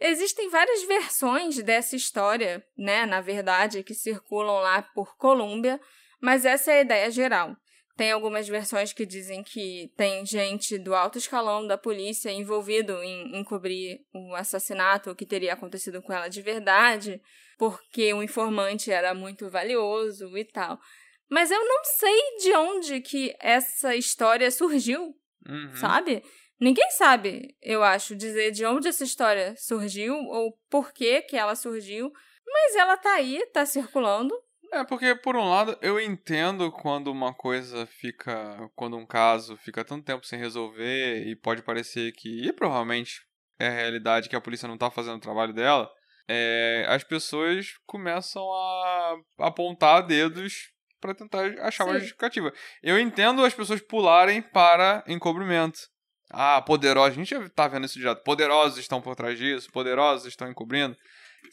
Existem várias versões dessa história, né, na verdade, que circulam lá por Colômbia, mas essa é a ideia geral. Tem algumas versões que dizem que tem gente do alto escalão da polícia envolvido em encobrir o assassinato, o que teria acontecido com ela de verdade, porque o informante era muito valioso e tal. Mas eu não sei de onde que essa história surgiu, Uhum. sabe? Ninguém sabe, eu acho, dizer de onde essa história surgiu ou por que que ela surgiu, mas ela tá aí, tá circulando. É, porque por um lado eu entendo quando uma coisa fica. Quando um caso fica tanto tempo sem resolver e pode parecer que. E provavelmente é a realidade que a polícia não tá fazendo o trabalho dela. é, as pessoas começam a apontar dedos para tentar achar uma Sim. justificativa. Eu entendo as pessoas pularem para encobrimento. Ah, poderosos. A gente já tá vendo isso direto. Poderosos estão por trás disso, poderosos estão encobrindo.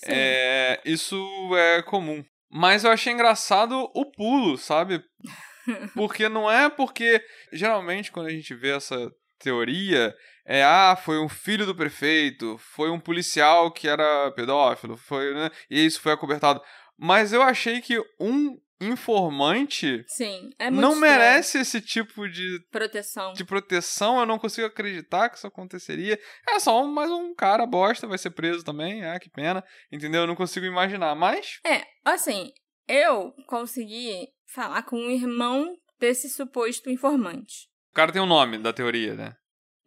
É, isso é comum. Mas eu achei engraçado o pulo, sabe? (laughs) Porque não é porque. Geralmente, quando a gente vê essa teoria, é ah, foi um filho do prefeito, foi um policial que era pedófilo, foi, né? E isso foi acobertado. Mas eu achei que um informante Sim, é muito não estranho. merece esse tipo de, proteção. de proteção. Eu não consigo acreditar que isso aconteceria. É só um- mais um cara bosta, vai ser preso também. Ah, que pena. Entendeu? Eu não consigo imaginar. Mas É, assim, eu consegui falar com o irmão desse suposto informante. o cara tem um nome da teoria, né?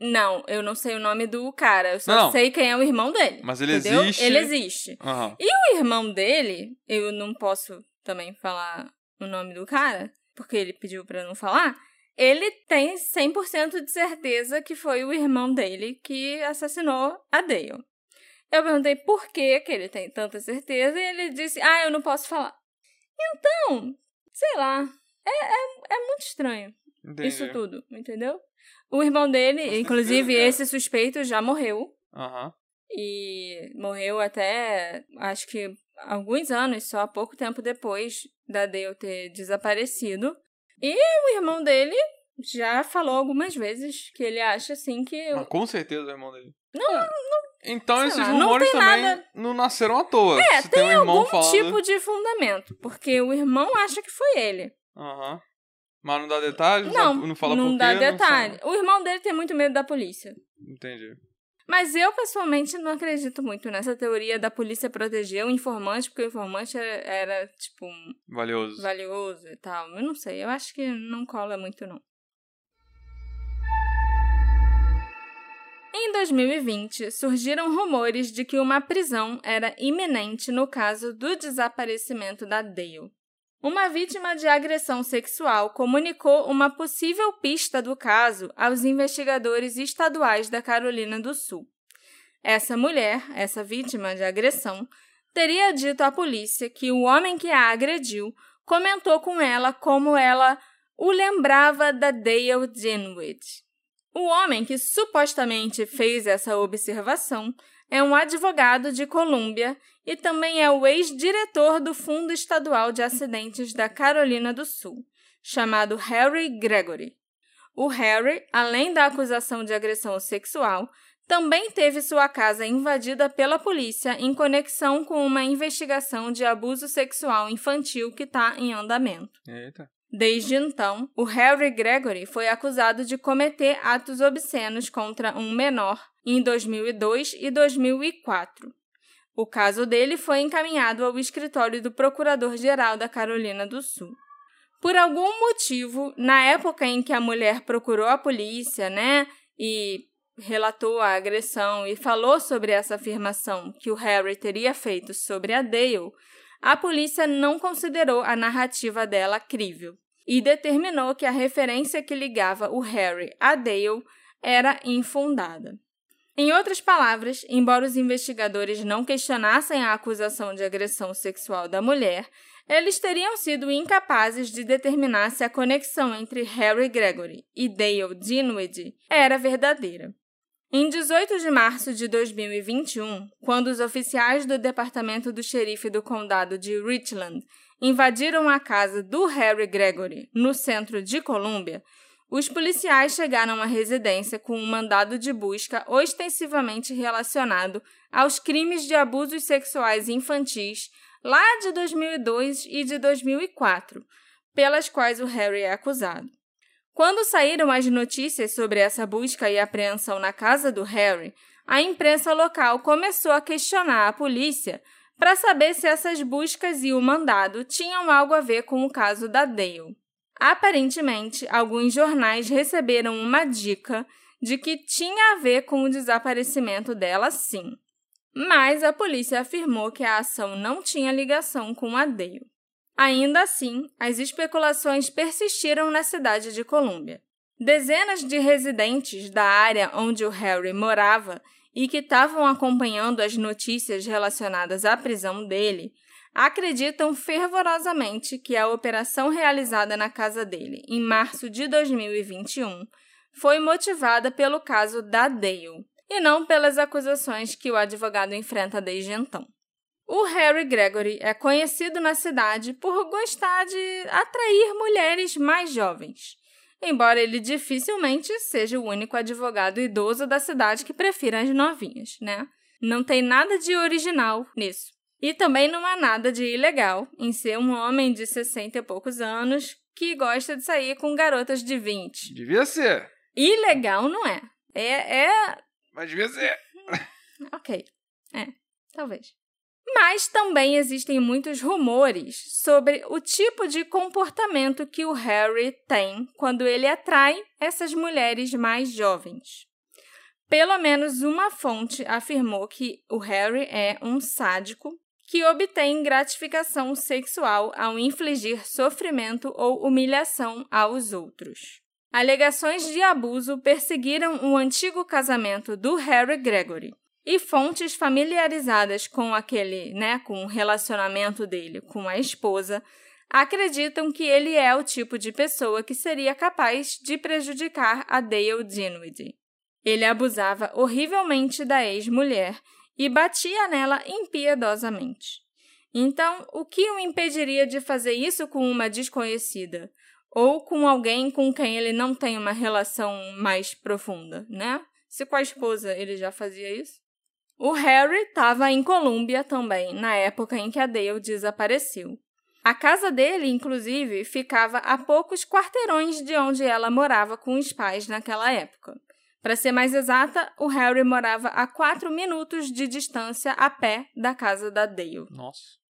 Não, eu não sei o nome do cara, eu só Não, sei quem é o irmão dele. Mas ele entendeu? existe. Ele existe. Aham. O irmão dele, eu não posso também falar o nome do cara, porque ele pediu pra eu não falar. Ele tem 100% de certeza que foi o irmão dele que assassinou a Dale. Eu perguntei por que que ele tem tanta certeza e ele disse: Ah, eu não posso falar. Então, sei lá, é, é, é muito estranho Entendi. isso tudo, entendeu? O irmão dele, inclusive é. esse suspeito, já morreu. Aham. E morreu até, acho que alguns anos, só pouco tempo depois da Dale ter desaparecido. E o irmão dele já falou algumas vezes que ele acha assim que. Mas com certeza o irmão dele. Não, É. Então sei esses lá, não rumores tem também nada- não nasceram à toa. É, Se tem, um algum falando. tipo de fundamento. Porque o irmão acha que foi ele. Aham. Mas não dá detalhes? Não, não fala não dá quê, detalhe. sabe. o irmão dele tem muito medo da polícia. Entendi. Mas eu, pessoalmente, não acredito muito nessa teoria da polícia proteger o informante, porque o informante era, era, tipo, um Valioso. valioso e tal. Eu não sei, eu acho que não cola muito, não. Em 2020, surgiram rumores de que uma prisão era iminente no caso do desaparecimento da Dale. Uma vítima de agressão sexual comunicou uma possível pista do caso aos investigadores estaduais da Carolina do Sul. Essa mulher, essa vítima de agressão, teria dito à polícia que o homem que a agrediu comentou com ela como ela o lembrava da Dale Dinwiddie. O homem que supostamente fez essa observação é um advogado de Colômbia e também é o ex-diretor do Fundo Estadual de Acidentes da Carolina do Sul, chamado Harry Gregory. O Harry, além da acusação de agressão sexual, também teve sua casa invadida pela polícia em conexão com uma investigação de abuso sexual infantil que está em andamento. Eita. Desde então, o Harry Gregory foi acusado de cometer atos obscenos contra um menor em 2002 e 2004. O caso dele foi encaminhado ao escritório do Procurador-Geral da Carolina do Sul. Por algum motivo, na época em que a mulher procurou a polícia, né, e relatou a agressão e falou sobre essa afirmação que o Harry teria feito sobre a Dale, a polícia não considerou a narrativa dela crível e determinou que a referência que ligava o Harry a Dale era infundada. Em outras palavras, embora os investigadores não questionassem a acusação de agressão sexual da mulher, eles teriam sido incapazes de determinar se a conexão entre Harry Gregory e Dale Dinwiddie era verdadeira. Em 18 de março de 2021, quando os oficiais do Departamento do Xerife do Condado de Richland invadiram a casa do Harry Gregory, no centro de Colômbia, os policiais chegaram à residência com um mandado de busca ostensivamente relacionado aos crimes de abusos sexuais infantis lá de 2002 e de 2004, pelas quais o Harry é acusado. Quando saíram as notícias sobre essa busca e apreensão na casa do Harry, a imprensa local começou a questionar a polícia para saber se essas buscas e o mandado tinham algo a ver com o caso da Dale. Aparentemente, alguns jornais receberam uma dica de que tinha a ver com o desaparecimento dela, sim. Mas a polícia afirmou que a ação não tinha ligação com a Dale. Ainda assim, as especulações persistiram na cidade de Colômbia. Dezenas de residentes da área onde o Harry morava e que estavam acompanhando as notícias relacionadas à prisão dele acreditam fervorosamente que a operação realizada na casa dele em março de 2021 foi motivada pelo caso da Dale e não pelas acusações que o advogado enfrenta desde então. O Harry Gregory é conhecido na cidade por gostar de atrair mulheres mais jovens, embora ele dificilmente seja o único advogado idoso da cidade que prefira as novinhas, né? Não tem nada de original nisso. E também não há nada de ilegal em ser um homem de 60 e poucos anos que gosta de sair com garotas de 20. Devia ser. Ilegal não é. É, é Mas devia ser. (laughs) Ok. É, talvez. Mas também existem muitos rumores sobre o tipo de comportamento que o Harry tem quando ele atrai essas mulheres mais jovens. Pelo menos uma fonte afirmou que o Harry é um sádico que obtém gratificação sexual ao infligir sofrimento ou humilhação aos outros. Alegações de abuso perseguiram o antigo casamento do Harry Gregory. E fontes familiarizadas com aquele, né, com o relacionamento dele com a esposa, acreditam que ele é o tipo de pessoa que seria capaz de prejudicar a Dale Dinwiddie. Ele abusava horrivelmente da ex-mulher e batia nela impiedosamente. Então, o que o impediria de fazer isso com uma desconhecida? Ou com alguém com quem ele não tem uma relação mais profunda, né? Se com a esposa ele já fazia isso. O Harry estava em Colômbia também, na época em que a Dale desapareceu. A casa dele, inclusive, ficava a poucos quarteirões de onde ela morava com os pais naquela época. Para ser mais exata, o Harry morava a quatro minutos de distância a pé da casa da Dale. Nossa.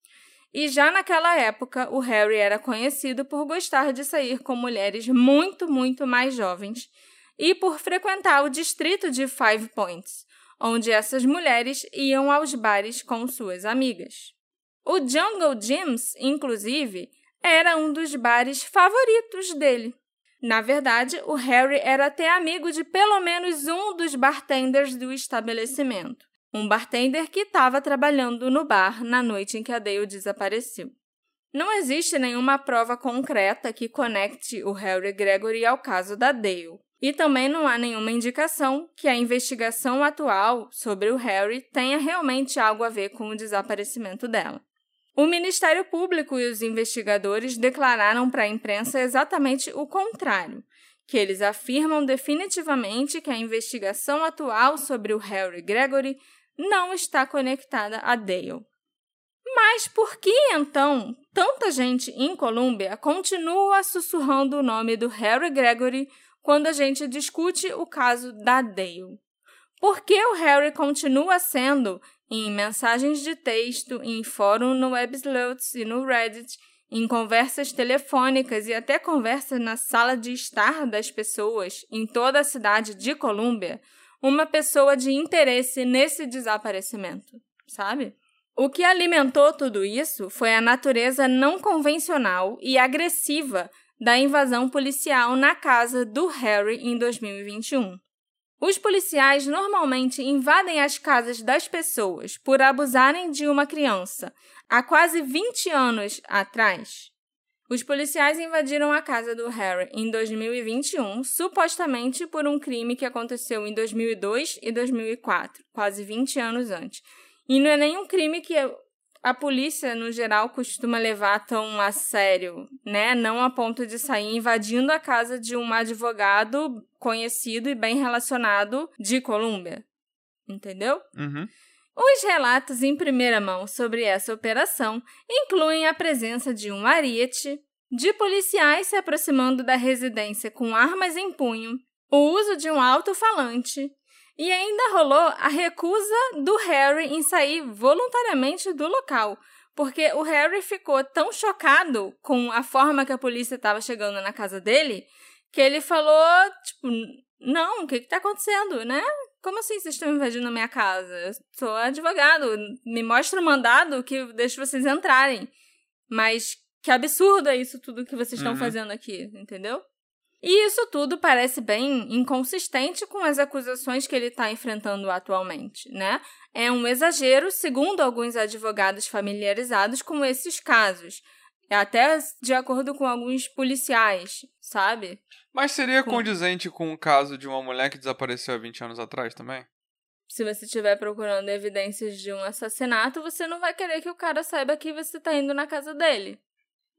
E já naquela época, o Harry era conhecido por gostar de sair com mulheres muito, muito mais jovens e por frequentar o distrito de Five Points, onde essas mulheres iam aos bares com suas amigas. O Jungle Gyms, inclusive, era um dos bares favoritos dele. Na verdade, o Harry era até amigo de pelo menos um dos bartenders do estabelecimento um bartender que estava trabalhando no bar na noite em que a Dale desapareceu. Não existe nenhuma prova concreta que conecte o Harry Gregory ao caso da Dale, e também não há nenhuma indicação que a investigação atual sobre o Harry tenha realmente algo a ver com o desaparecimento dela. O Ministério Público e os investigadores declararam para a imprensa exatamente o contrário, que eles afirmam definitivamente que a investigação atual sobre o Harry Gregory não está conectada a Dale. Mas por que então tanta gente em Colômbia continua sussurrando o nome do Harry Gregory quando a gente discute o caso da Dale? Por que o Harry continua sendo, em mensagens de texto, em fórum no Webslots e no Reddit, em conversas telefônicas e até conversas na sala de estar das pessoas em toda a cidade de Colômbia, uma pessoa de interesse nesse desaparecimento, sabe? O que alimentou tudo isso foi a natureza não convencional e agressiva da invasão policial na casa do Harry em 2021. Os policiais normalmente invadem as casas das pessoas por abusarem de uma criança há quase 20 anos atrás. Os policiais invadiram a casa do Harry em 2021, supostamente por um crime que aconteceu em 2002 e 2004, quase 20 anos antes. E não é nenhum crime que a polícia, no geral, costuma levar tão a sério, né? Não a ponto de sair invadindo a casa de um advogado conhecido e bem relacionado de Colômbia. Entendeu? Uhum. Os relatos em primeira mão sobre essa operação incluem a presença de um ariete, de policiais se aproximando da residência com armas em punho, o uso de um alto-falante e ainda rolou a recusa do Harry em sair voluntariamente do local, porque o Harry ficou tão chocado com a forma que a polícia estava chegando na casa dele que ele falou, tipo, não, o que está acontecendo, né? Como assim vocês estão invadindo a minha casa? Eu sou advogado. Me mostra o mandado que deixa vocês entrarem. Mas que absurdo é isso tudo que vocês estão uhum. fazendo aqui, entendeu? E isso tudo parece bem inconsistente com as acusações que ele está enfrentando atualmente, né? É um exagero, segundo alguns advogados familiarizados com esses casos. É até de acordo com alguns policiais, sabe? Mas seria condizente com o caso de uma mulher que desapareceu há 20 anos atrás também? Se você estiver procurando evidências de um assassinato, você não vai querer que o cara saiba que você está indo na casa dele.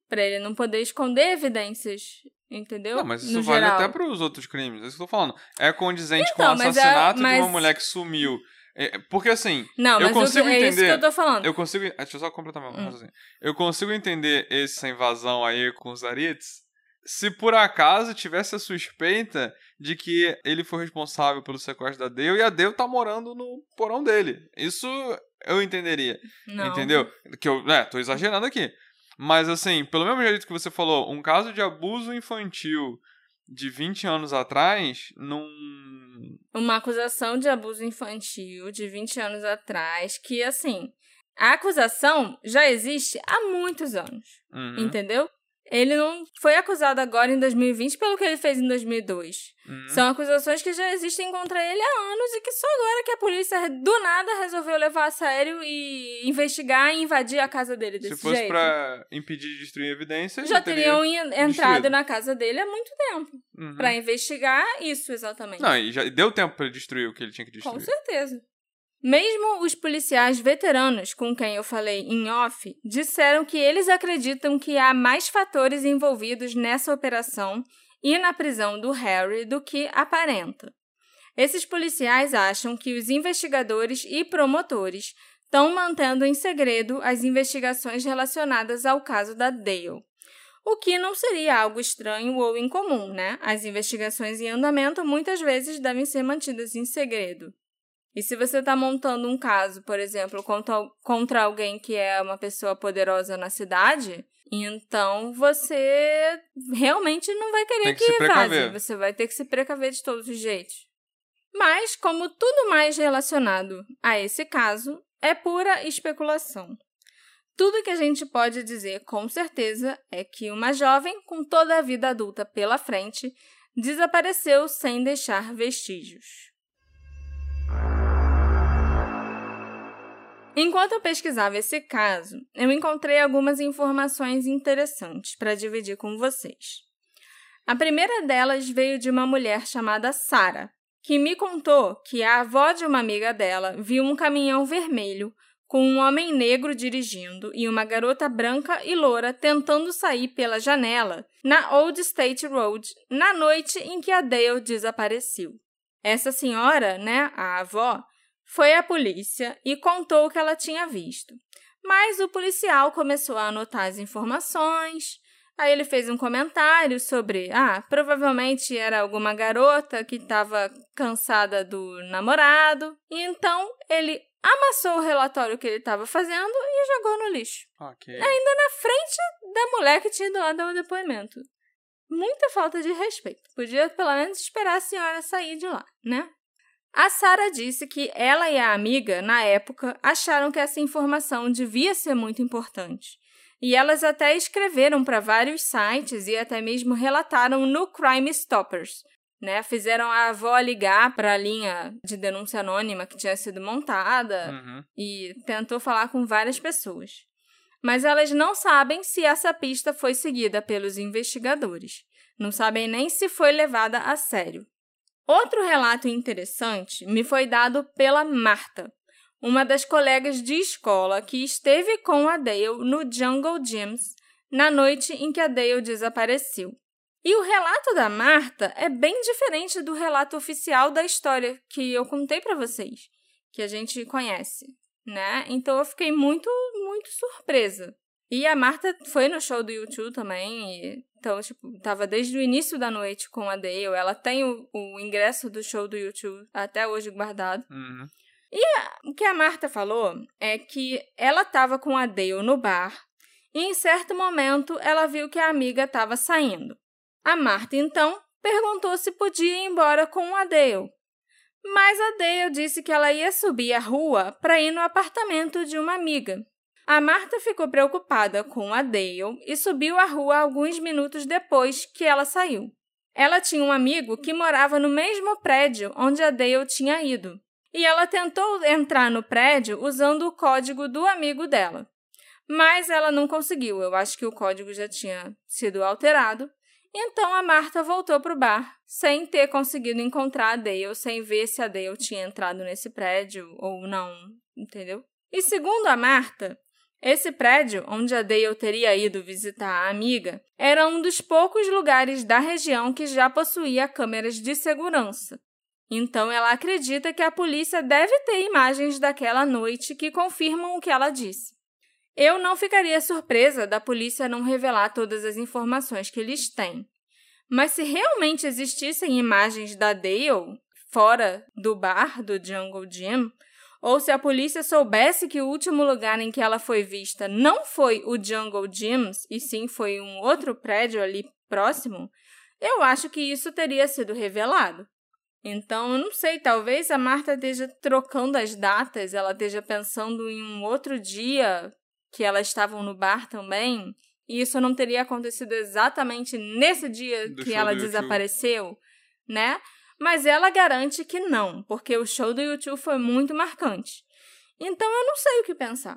Pra ele não poder esconder evidências, entendeu? Não, mas isso no vale geral. até para os outros crimes. É isso que eu tô falando. É condizente então, com o é- assassinato é, mas... de uma mulher que sumiu. É, porque assim, não, eu consigo eu, entender. É isso que eu tô falando. Eu consigo. Deixa eu só completar meu hum. Eu consigo entender essa invasão aí com os Arites se por acaso tivesse a suspeita de que ele foi responsável pelo sequestro da Dale e a Dale tá morando no porão dele. Isso eu entenderia. Não. Entendeu? Que eu, né, tô exagerando aqui. Mas assim, pelo mesmo jeito que você falou, um caso de abuso infantil de 20 anos atrás, num. Uma acusação de abuso infantil de 20 anos atrás, que assim. A acusação já existe há muitos anos. Uhum. Entendeu? Ele não foi acusado agora em 2020 pelo que ele fez em 2002. Uhum. São acusações que já existem contra ele há anos e que só agora que a polícia do nada resolveu levar a sério e investigar e invadir a casa dele desse Se fosse jeito. pra impedir de destruir evidências, Já teria... teriam en- entrado destruído. na casa dele há muito tempo Uhum. Pra investigar isso exatamente. Não, e já deu tempo pra ele destruir o que ele tinha que Com destruir. certeza. Mesmo os policiais veteranos com quem eu falei em off disseram que eles acreditam que há mais fatores envolvidos nessa operação e na prisão do Harry do que aparenta. Esses policiais acham que os investigadores e promotores estão mantendo em segredo as investigações relacionadas ao caso da Dale. O que não seria algo estranho ou incomum, né? As investigações em andamento muitas vezes devem ser mantidas em segredo. E se você está montando um caso, por exemplo, contra, contra alguém que é uma pessoa poderosa na cidade, então você realmente não vai querer Tem que que, precaver. Você vai ter que se precaver de todos os jeitos. Mas, como tudo mais relacionado a esse caso, é pura especulação. Tudo que a gente pode dizer com certeza é que uma jovem com toda a vida adulta pela frente desapareceu sem deixar vestígios. Enquanto eu pesquisava esse caso, eu encontrei algumas informações interessantes para dividir com vocês. A primeira delas veio de uma mulher chamada Sara, que me contou que a avó de uma amiga dela viu um caminhão vermelho com um homem negro dirigindo e uma garota branca e loura tentando sair pela janela na Old State Road na noite em que a Dale desapareceu. Essa senhora, né, a avó, foi à polícia e contou o que ela tinha visto. Mas o policial começou a anotar as informações. Aí ele fez um comentário sobre, ah, provavelmente era alguma garota que estava cansada do namorado. E então ele amassou o relatório que ele estava fazendo e jogou no lixo. Ok. Na frente da mulher que tinha ido lá dar o depoimento. Muita falta de respeito. Podia pelo menos esperar a senhora sair de lá, né? A Sara disse que ela e a amiga, na época, acharam que essa informação devia ser muito importante. E elas até escreveram para vários sites e até mesmo relataram no Crime Stoppers. Né? Fizeram a avó ligar para a linha de denúncia anônima que tinha sido montada Uhum. e tentou falar com várias pessoas. Mas elas não sabem se essa pista foi seguida pelos investigadores. Não sabem nem se foi levada a sério. Outro relato interessante me foi dado pela Marta, uma das colegas de escola que esteve com a Dale no Jungle Gyms na noite em que a Dale desapareceu. E o relato da Marta é bem diferente do relato oficial da história que eu contei para vocês, que a gente conhece, né? Então eu fiquei muito, muito surpresa. E a Marta foi no show do YouTube também, e, então, tipo, tava desde o início da noite com a Dale. Ela tem o, o ingresso do show do YouTube até hoje guardado. Uhum. O que a Marta falou é que ela estava com a Dale no bar e, em certo momento, ela viu que a amiga estava saindo. A Marta, então, perguntou se podia ir embora com a Dale. Mas a Dale disse que ela ia subir a rua para ir no apartamento de uma amiga. A Marta ficou preocupada com a Dale e subiu a rua alguns minutos depois que ela saiu. Ela tinha um amigo que morava no mesmo prédio onde a Dale tinha ido, e ela tentou entrar no prédio usando o código do amigo dela. Mas ela não conseguiu, eu acho que o código já tinha sido alterado. Então a Marta voltou para o bar, sem ter conseguido encontrar a Dale, sem ver se a Dale tinha entrado nesse prédio ou não, entendeu? E segundo a Marta, esse prédio, onde a Dale teria ido visitar a amiga, era um dos poucos lugares da região que já possuía câmeras de segurança. Então ela acredita que a polícia deve ter imagens daquela noite que confirmam o que ela disse. Eu não ficaria surpresa da polícia não revelar todas as informações que eles têm. Mas se realmente existissem imagens da Dale fora do bar do Jungle Gym, ou se a polícia soubesse que o último lugar em que ela foi vista não foi o Jungle Gyms, e sim foi um outro prédio ali próximo, eu acho que isso teria sido revelado. Então, eu não sei, talvez a Marta esteja trocando as datas, ela esteja pensando em um outro dia que elas estavam no bar também, e isso não teria acontecido exatamente nesse dia Do que ela desapareceu, né? Mas ela garante que não, porque o show do YouTube foi muito marcante. Então eu não sei o que pensar.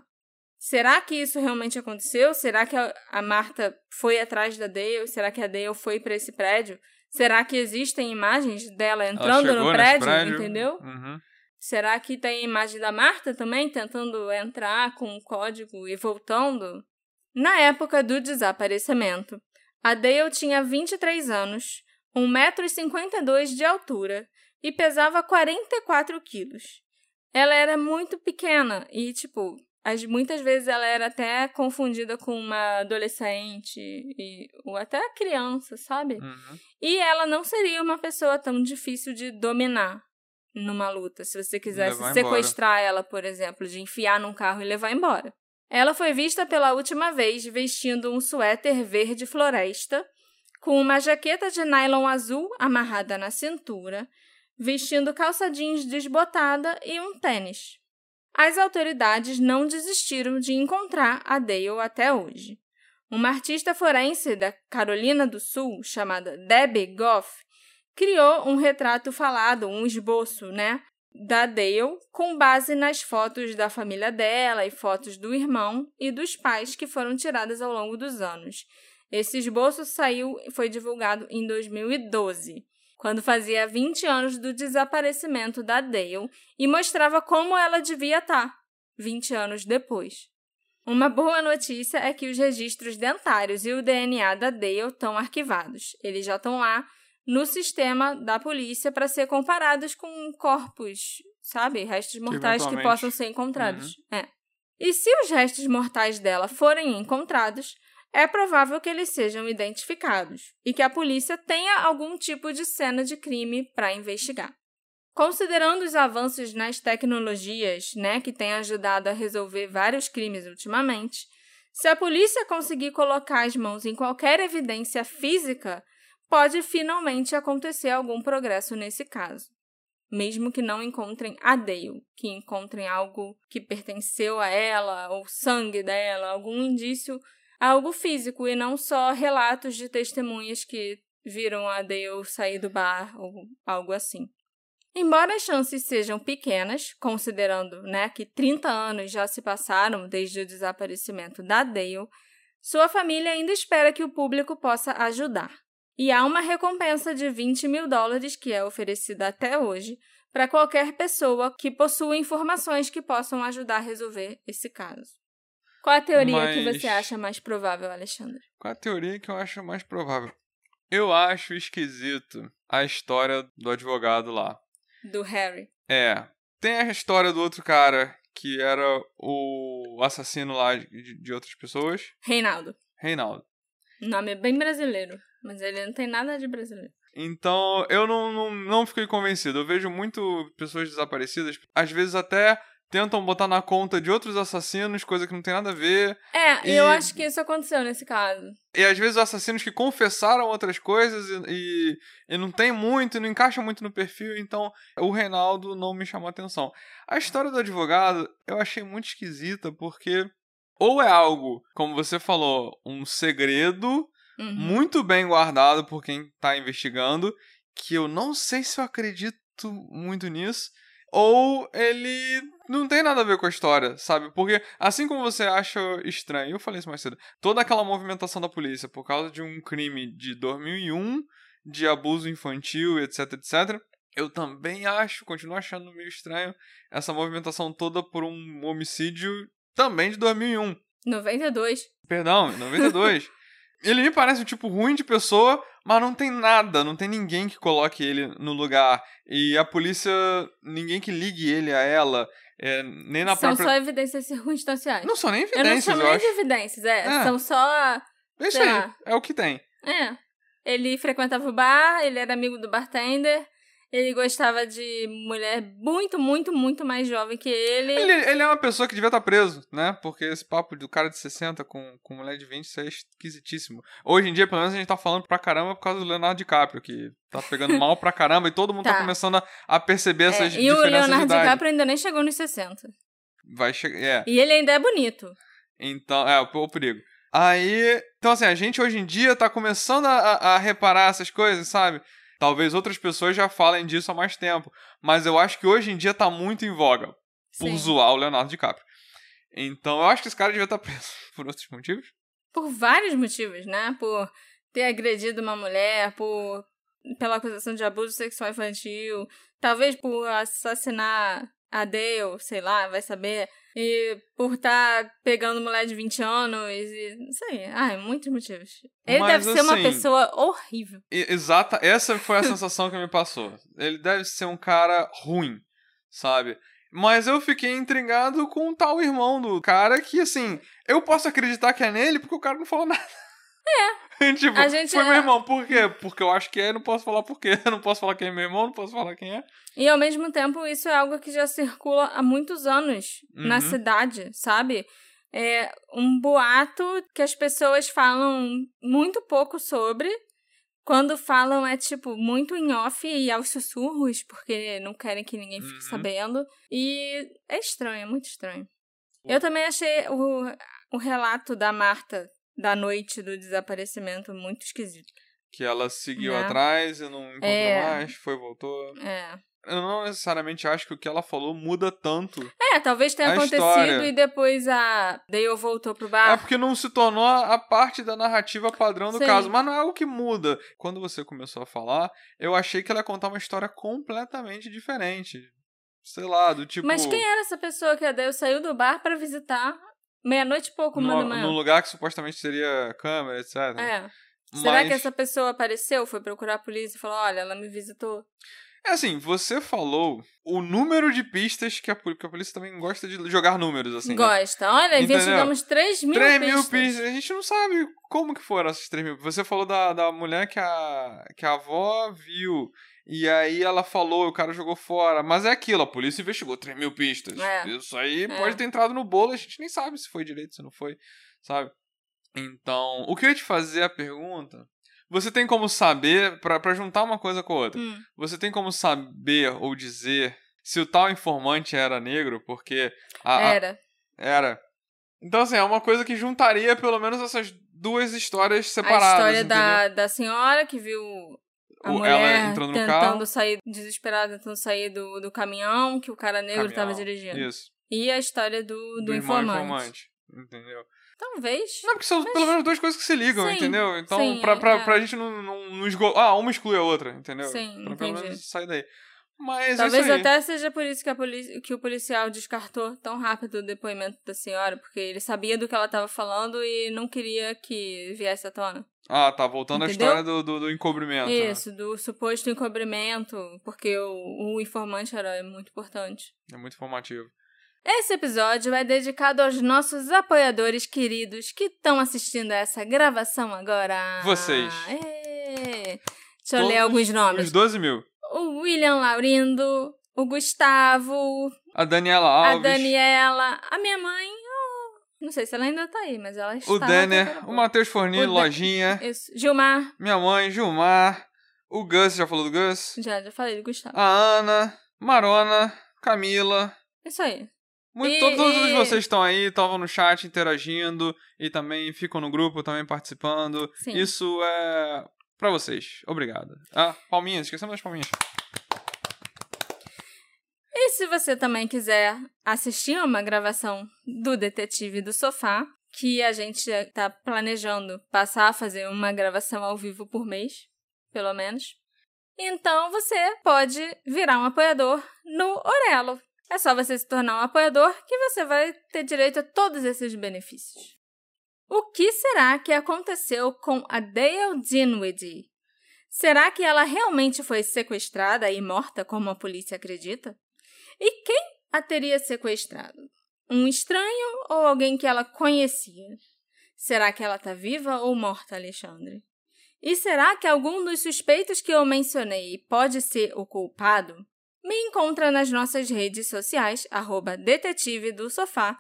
Será que isso realmente aconteceu? Será que a Marta foi atrás da Dale? Será que a Dale foi para esse prédio? Será que existem imagens dela Ela entrando no prédio, prédio. entendeu? Uhum. Será que tem imagem da Marta também tentando entrar com o código e voltando? Na época do desaparecimento, a Dale tinha 23 anos, 1,52m de altura e pesava 44 quilos. Ela era muito pequena e, tipo, as, muitas vezes ela era até confundida com uma adolescente e, ou até criança, sabe? Uhum. E ela não seria uma pessoa tão difícil de dominar numa luta, se você quisesse Levar sequestrar ela, por exemplo, de enfiar num carro e levar embora. Ela foi vista pela última vez vestindo um suéter verde floresta, com uma jaqueta de nylon azul amarrada na cintura, vestindo calça jeans desbotada e um tênis. As autoridades não desistiram de encontrar a Dale até hoje. Uma artista forense da Carolina do Sul, chamada Debbie Goff, criou um retrato falado, um esboço, né, da Dale, com base nas fotos da família dela e fotos do irmão e dos pais que foram tiradas ao longo dos anos. Esse esboço saiu e foi divulgado em 2012, quando fazia 20 anos do desaparecimento da Dale e mostrava como ela devia estar 20 anos depois. Uma boa notícia é que os registros dentários e o DNA da Dale estão arquivados. Eles já estão lá no sistema da polícia para ser comparados com corpos, sabe? Restos mortais que, eventualmente- possam ser encontrados. É. E se os restos mortais dela forem encontrados, é provável que eles sejam identificados e que a polícia tenha algum tipo de cena de crime para investigar. Considerando os avanços nas tecnologias, né, que têm ajudado a resolver vários crimes ultimamente, se a polícia conseguir colocar as mãos em qualquer evidência física, pode finalmente acontecer algum progresso nesse caso. Mesmo que não encontrem a Dale, que encontrem algo que pertenceu a ela, ou sangue dela, algum indício, algo físico, e não só relatos de testemunhas que viram a Dale sair do bar ou algo assim. Embora as chances sejam pequenas, considerando né, que 30 anos já se passaram desde o desaparecimento da Dale, sua família ainda espera que o público possa ajudar. E há uma recompensa de 20 mil dólares que é oferecida até hoje para qualquer pessoa que possua informações que possam ajudar a resolver esse caso. Qual a teoria que Mas- você acha mais provável, Alexandre? Qual a teoria que eu acho mais provável? Eu acho esquisito a história do advogado lá. Do Harry. É. Tem a história do outro cara que era o assassino lá de, de outras pessoas. Reinaldo. Reinaldo. Nome é bem brasileiro, mas ele não tem nada de brasileiro. Então, eu não, não, não fiquei convencido. Eu vejo muito pessoas desaparecidas, às vezes até tentam botar na conta de outros assassinos, coisa que não tem nada a ver. É, E- eu acho que isso aconteceu nesse caso. E às vezes assassinos que confessaram outras coisas e, e, e não tem muito, não encaixa muito no perfil, então o Reinaldo não me chamou a atenção. A história do advogado eu achei muito esquisita, porque ou é algo, como você falou, um segredo Uhum. muito bem guardado por quem tá investigando, que eu não sei se eu acredito muito nisso, ou ele não tem nada a ver com a história, sabe? Porque assim como você acha estranho, eu falei isso mais cedo, toda aquela movimentação da polícia por causa de um crime de 2001, de abuso infantil, etc, etc, eu também acho, continuo achando meio estranho essa movimentação toda por um homicídio também de 2001. 92. Perdão, (laughs) 92. ele me parece um tipo ruim de pessoa, mas não tem nada, não tem ninguém que coloque ele no lugar. E a polícia, ninguém que ligue ele a ela, é, nem na São própria. só evidências circunstanciais. Não são nem eu não evidências, chamo eu, nem acho. de evidências, é. É. São só. É isso aí, lá. é o que tem. É. Ele frequentava o bar, ele era amigo do bartender, ele gostava de mulher muito, muito, muito mais jovem que ele. Ele, ele é uma pessoa que devia estar preso, né? Porque esse papo do cara de 60 com, com mulher de 20, isso é esquisitíssimo. Hoje em dia, pelo menos, a gente tá falando pra caramba por causa do Leonardo DiCaprio, que tá pegando (laughs) mal pra caramba e todo mundo tá, Tá. começando a, a perceber É, essas e o diferenças de Leonardo idade. DiCaprio ainda nem chegou nos 60. Vai chegar. É. E ele ainda é bonito. Então, é, o, o perigo. Aí, então assim, a gente hoje em dia tá começando a, a reparar essas coisas, sabe? Talvez outras pessoas já falem disso há mais tempo, mas eu acho que hoje em dia tá muito em voga por Sim. zoar o Leonardo DiCaprio. Então eu acho que esse cara devia estar preso (laughs) por outros motivos. Por vários motivos, né? Por ter agredido uma mulher, por pela acusação de abuso sexual infantil, talvez por assassinar a Dale, sei lá, vai saber. E por estar pegando mulher de 20 anos e não sei. Ai, muitos motivos. Ele Mas, deve ser uma assim, pessoa horrível. Exata, essa foi a (laughs) sensação que me passou. Ele deve ser um cara ruim, sabe? Mas eu fiquei intrigado com o tal irmão do cara que, assim, eu posso acreditar que é nele porque o cara não falou nada. É. (laughs) tipo, A gente foi é- meu irmão. Por quê? Porque eu acho que é, não posso falar por quê. (laughs) Não posso falar quem é meu irmão, não posso falar quem é. E ao mesmo tempo, isso é algo que já circula há muitos anos na Uhum. cidade, sabe? É um boato que as pessoas falam muito pouco sobre. Quando falam é tipo muito em off e aos sussurros, porque não querem que ninguém fique Uhum. sabendo. E é estranho, é muito estranho. Eu também achei o, o relato da Marta da noite do desaparecimento muito esquisito. Que ela seguiu Né? atrás e não encontrou É. mais, foi, voltou. É. Eu não necessariamente acho que o que ela falou muda tanto. É, talvez tenha acontecido história. e depois a Dale voltou pro É bar. porque não se tornou a parte da narrativa padrão do Sim. caso, mas não é algo que muda. Quando você começou a falar, eu achei que ela ia contar uma história completamente diferente. Sei lá, do tipo. Mas quem era essa pessoa que a Dale saiu do bar pra visitar meia-noite e pouco, uma no, da manhã? num lugar que supostamente seria câmera, etc. É. Mas, Será que essa pessoa apareceu, foi procurar a polícia e falou: olha, ela me visitou? É assim, você falou o número de pistas que a, que a polícia também gosta de jogar números, assim. né? Gosta. Olha, Entendeu? investigamos 3 mil 3 pistas. mil pistas. A gente não sabe como que foram essas 3 mil. Você falou da, da mulher que a, que a avó viu. E aí ela falou, o cara jogou fora. Mas é aquilo, a polícia investigou 3 mil pistas. É. Isso aí É. pode ter entrado no bolo, a gente nem sabe se foi direito, se não foi, sabe? Então, o que eu ia te fazer a pergunta... Você tem como saber, pra, pra juntar uma coisa com a outra, Hum. você tem como saber ou dizer se o tal informante era negro, porque a, a- Era. era. Então, assim, é uma coisa que juntaria pelo menos essas duas histórias A separadas. história entendeu? da, da senhora que viu a O- mulher ela entrando no tentando carro. sair, desesperada, tentando sair do, do caminhão que o cara negro Caminhão. tava dirigindo. Isso. E a história do, do, irmão informante. Entendeu? Talvez. Não, porque são pelo menos duas coisas que se ligam, Sim, entendeu? Então, sim, pra, pra, é. pra gente não, não, não esgotar. Ah, uma exclui a outra, entendeu? Sim, pra pelo entendi. menos sair daí. Mas Talvez isso aí. até seja por isso que, a que o policial descartou tão rápido o depoimento da senhora, porque ele sabia do que ela estava falando e não queria que viesse à tona. Ah, tá. Voltando Entendeu? à história do, do, do encobrimento. né? Isso, do suposto encobrimento, porque o, o informante era muito importante. É muito informativo. Esse episódio é dedicado aos nossos apoiadores queridos que estão assistindo a essa gravação agora. Vocês. Ê! Deixa eu ler Todos alguns nomes. Os 12 mil. O William Laurindo, o Gustavo, A Daniela Alves. a Daniela, a minha mãe. não sei se ela ainda tá aí, mas ela está. O Denner. O Matheus Fornini, Lojinha. Isso. Gilmar. Minha mãe, Gilmar. O Gus, já falou do Gus? Já, já falei do Gustavo. A Ana. Marona. Camila. Isso aí. Muito, E- todos, todos e- vocês estão aí, estavam no chat interagindo e também ficam no grupo, também participando. Sim. Isso é pra vocês. Obrigado. Ah, palminhas, esquecemos das palminhas. E se você também quiser assistir uma gravação do Detetive do Sofá, que a gente está planejando passar a fazer uma gravação ao vivo por mês, pelo menos, então você pode virar um apoiador no Orelo. É só você se tornar um apoiador que você vai ter direito a todos esses benefícios. O que será que aconteceu com a Dale Dinwiddie? Será que ela realmente foi sequestrada e morta como a polícia acredita? E quem a teria sequestrado? Um estranho ou alguém que ela conhecia? Será que ela está viva ou morta, Alexandre? E será que algum dos suspeitos que eu mencionei pode ser o culpado? Me encontra nas nossas redes sociais, arroba detetive do sofá,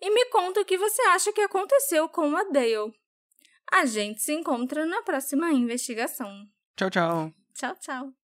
e me conta o que você acha que aconteceu com a Dale. A gente se encontra na próxima investigação. Tchau, tchau. Tchau, tchau.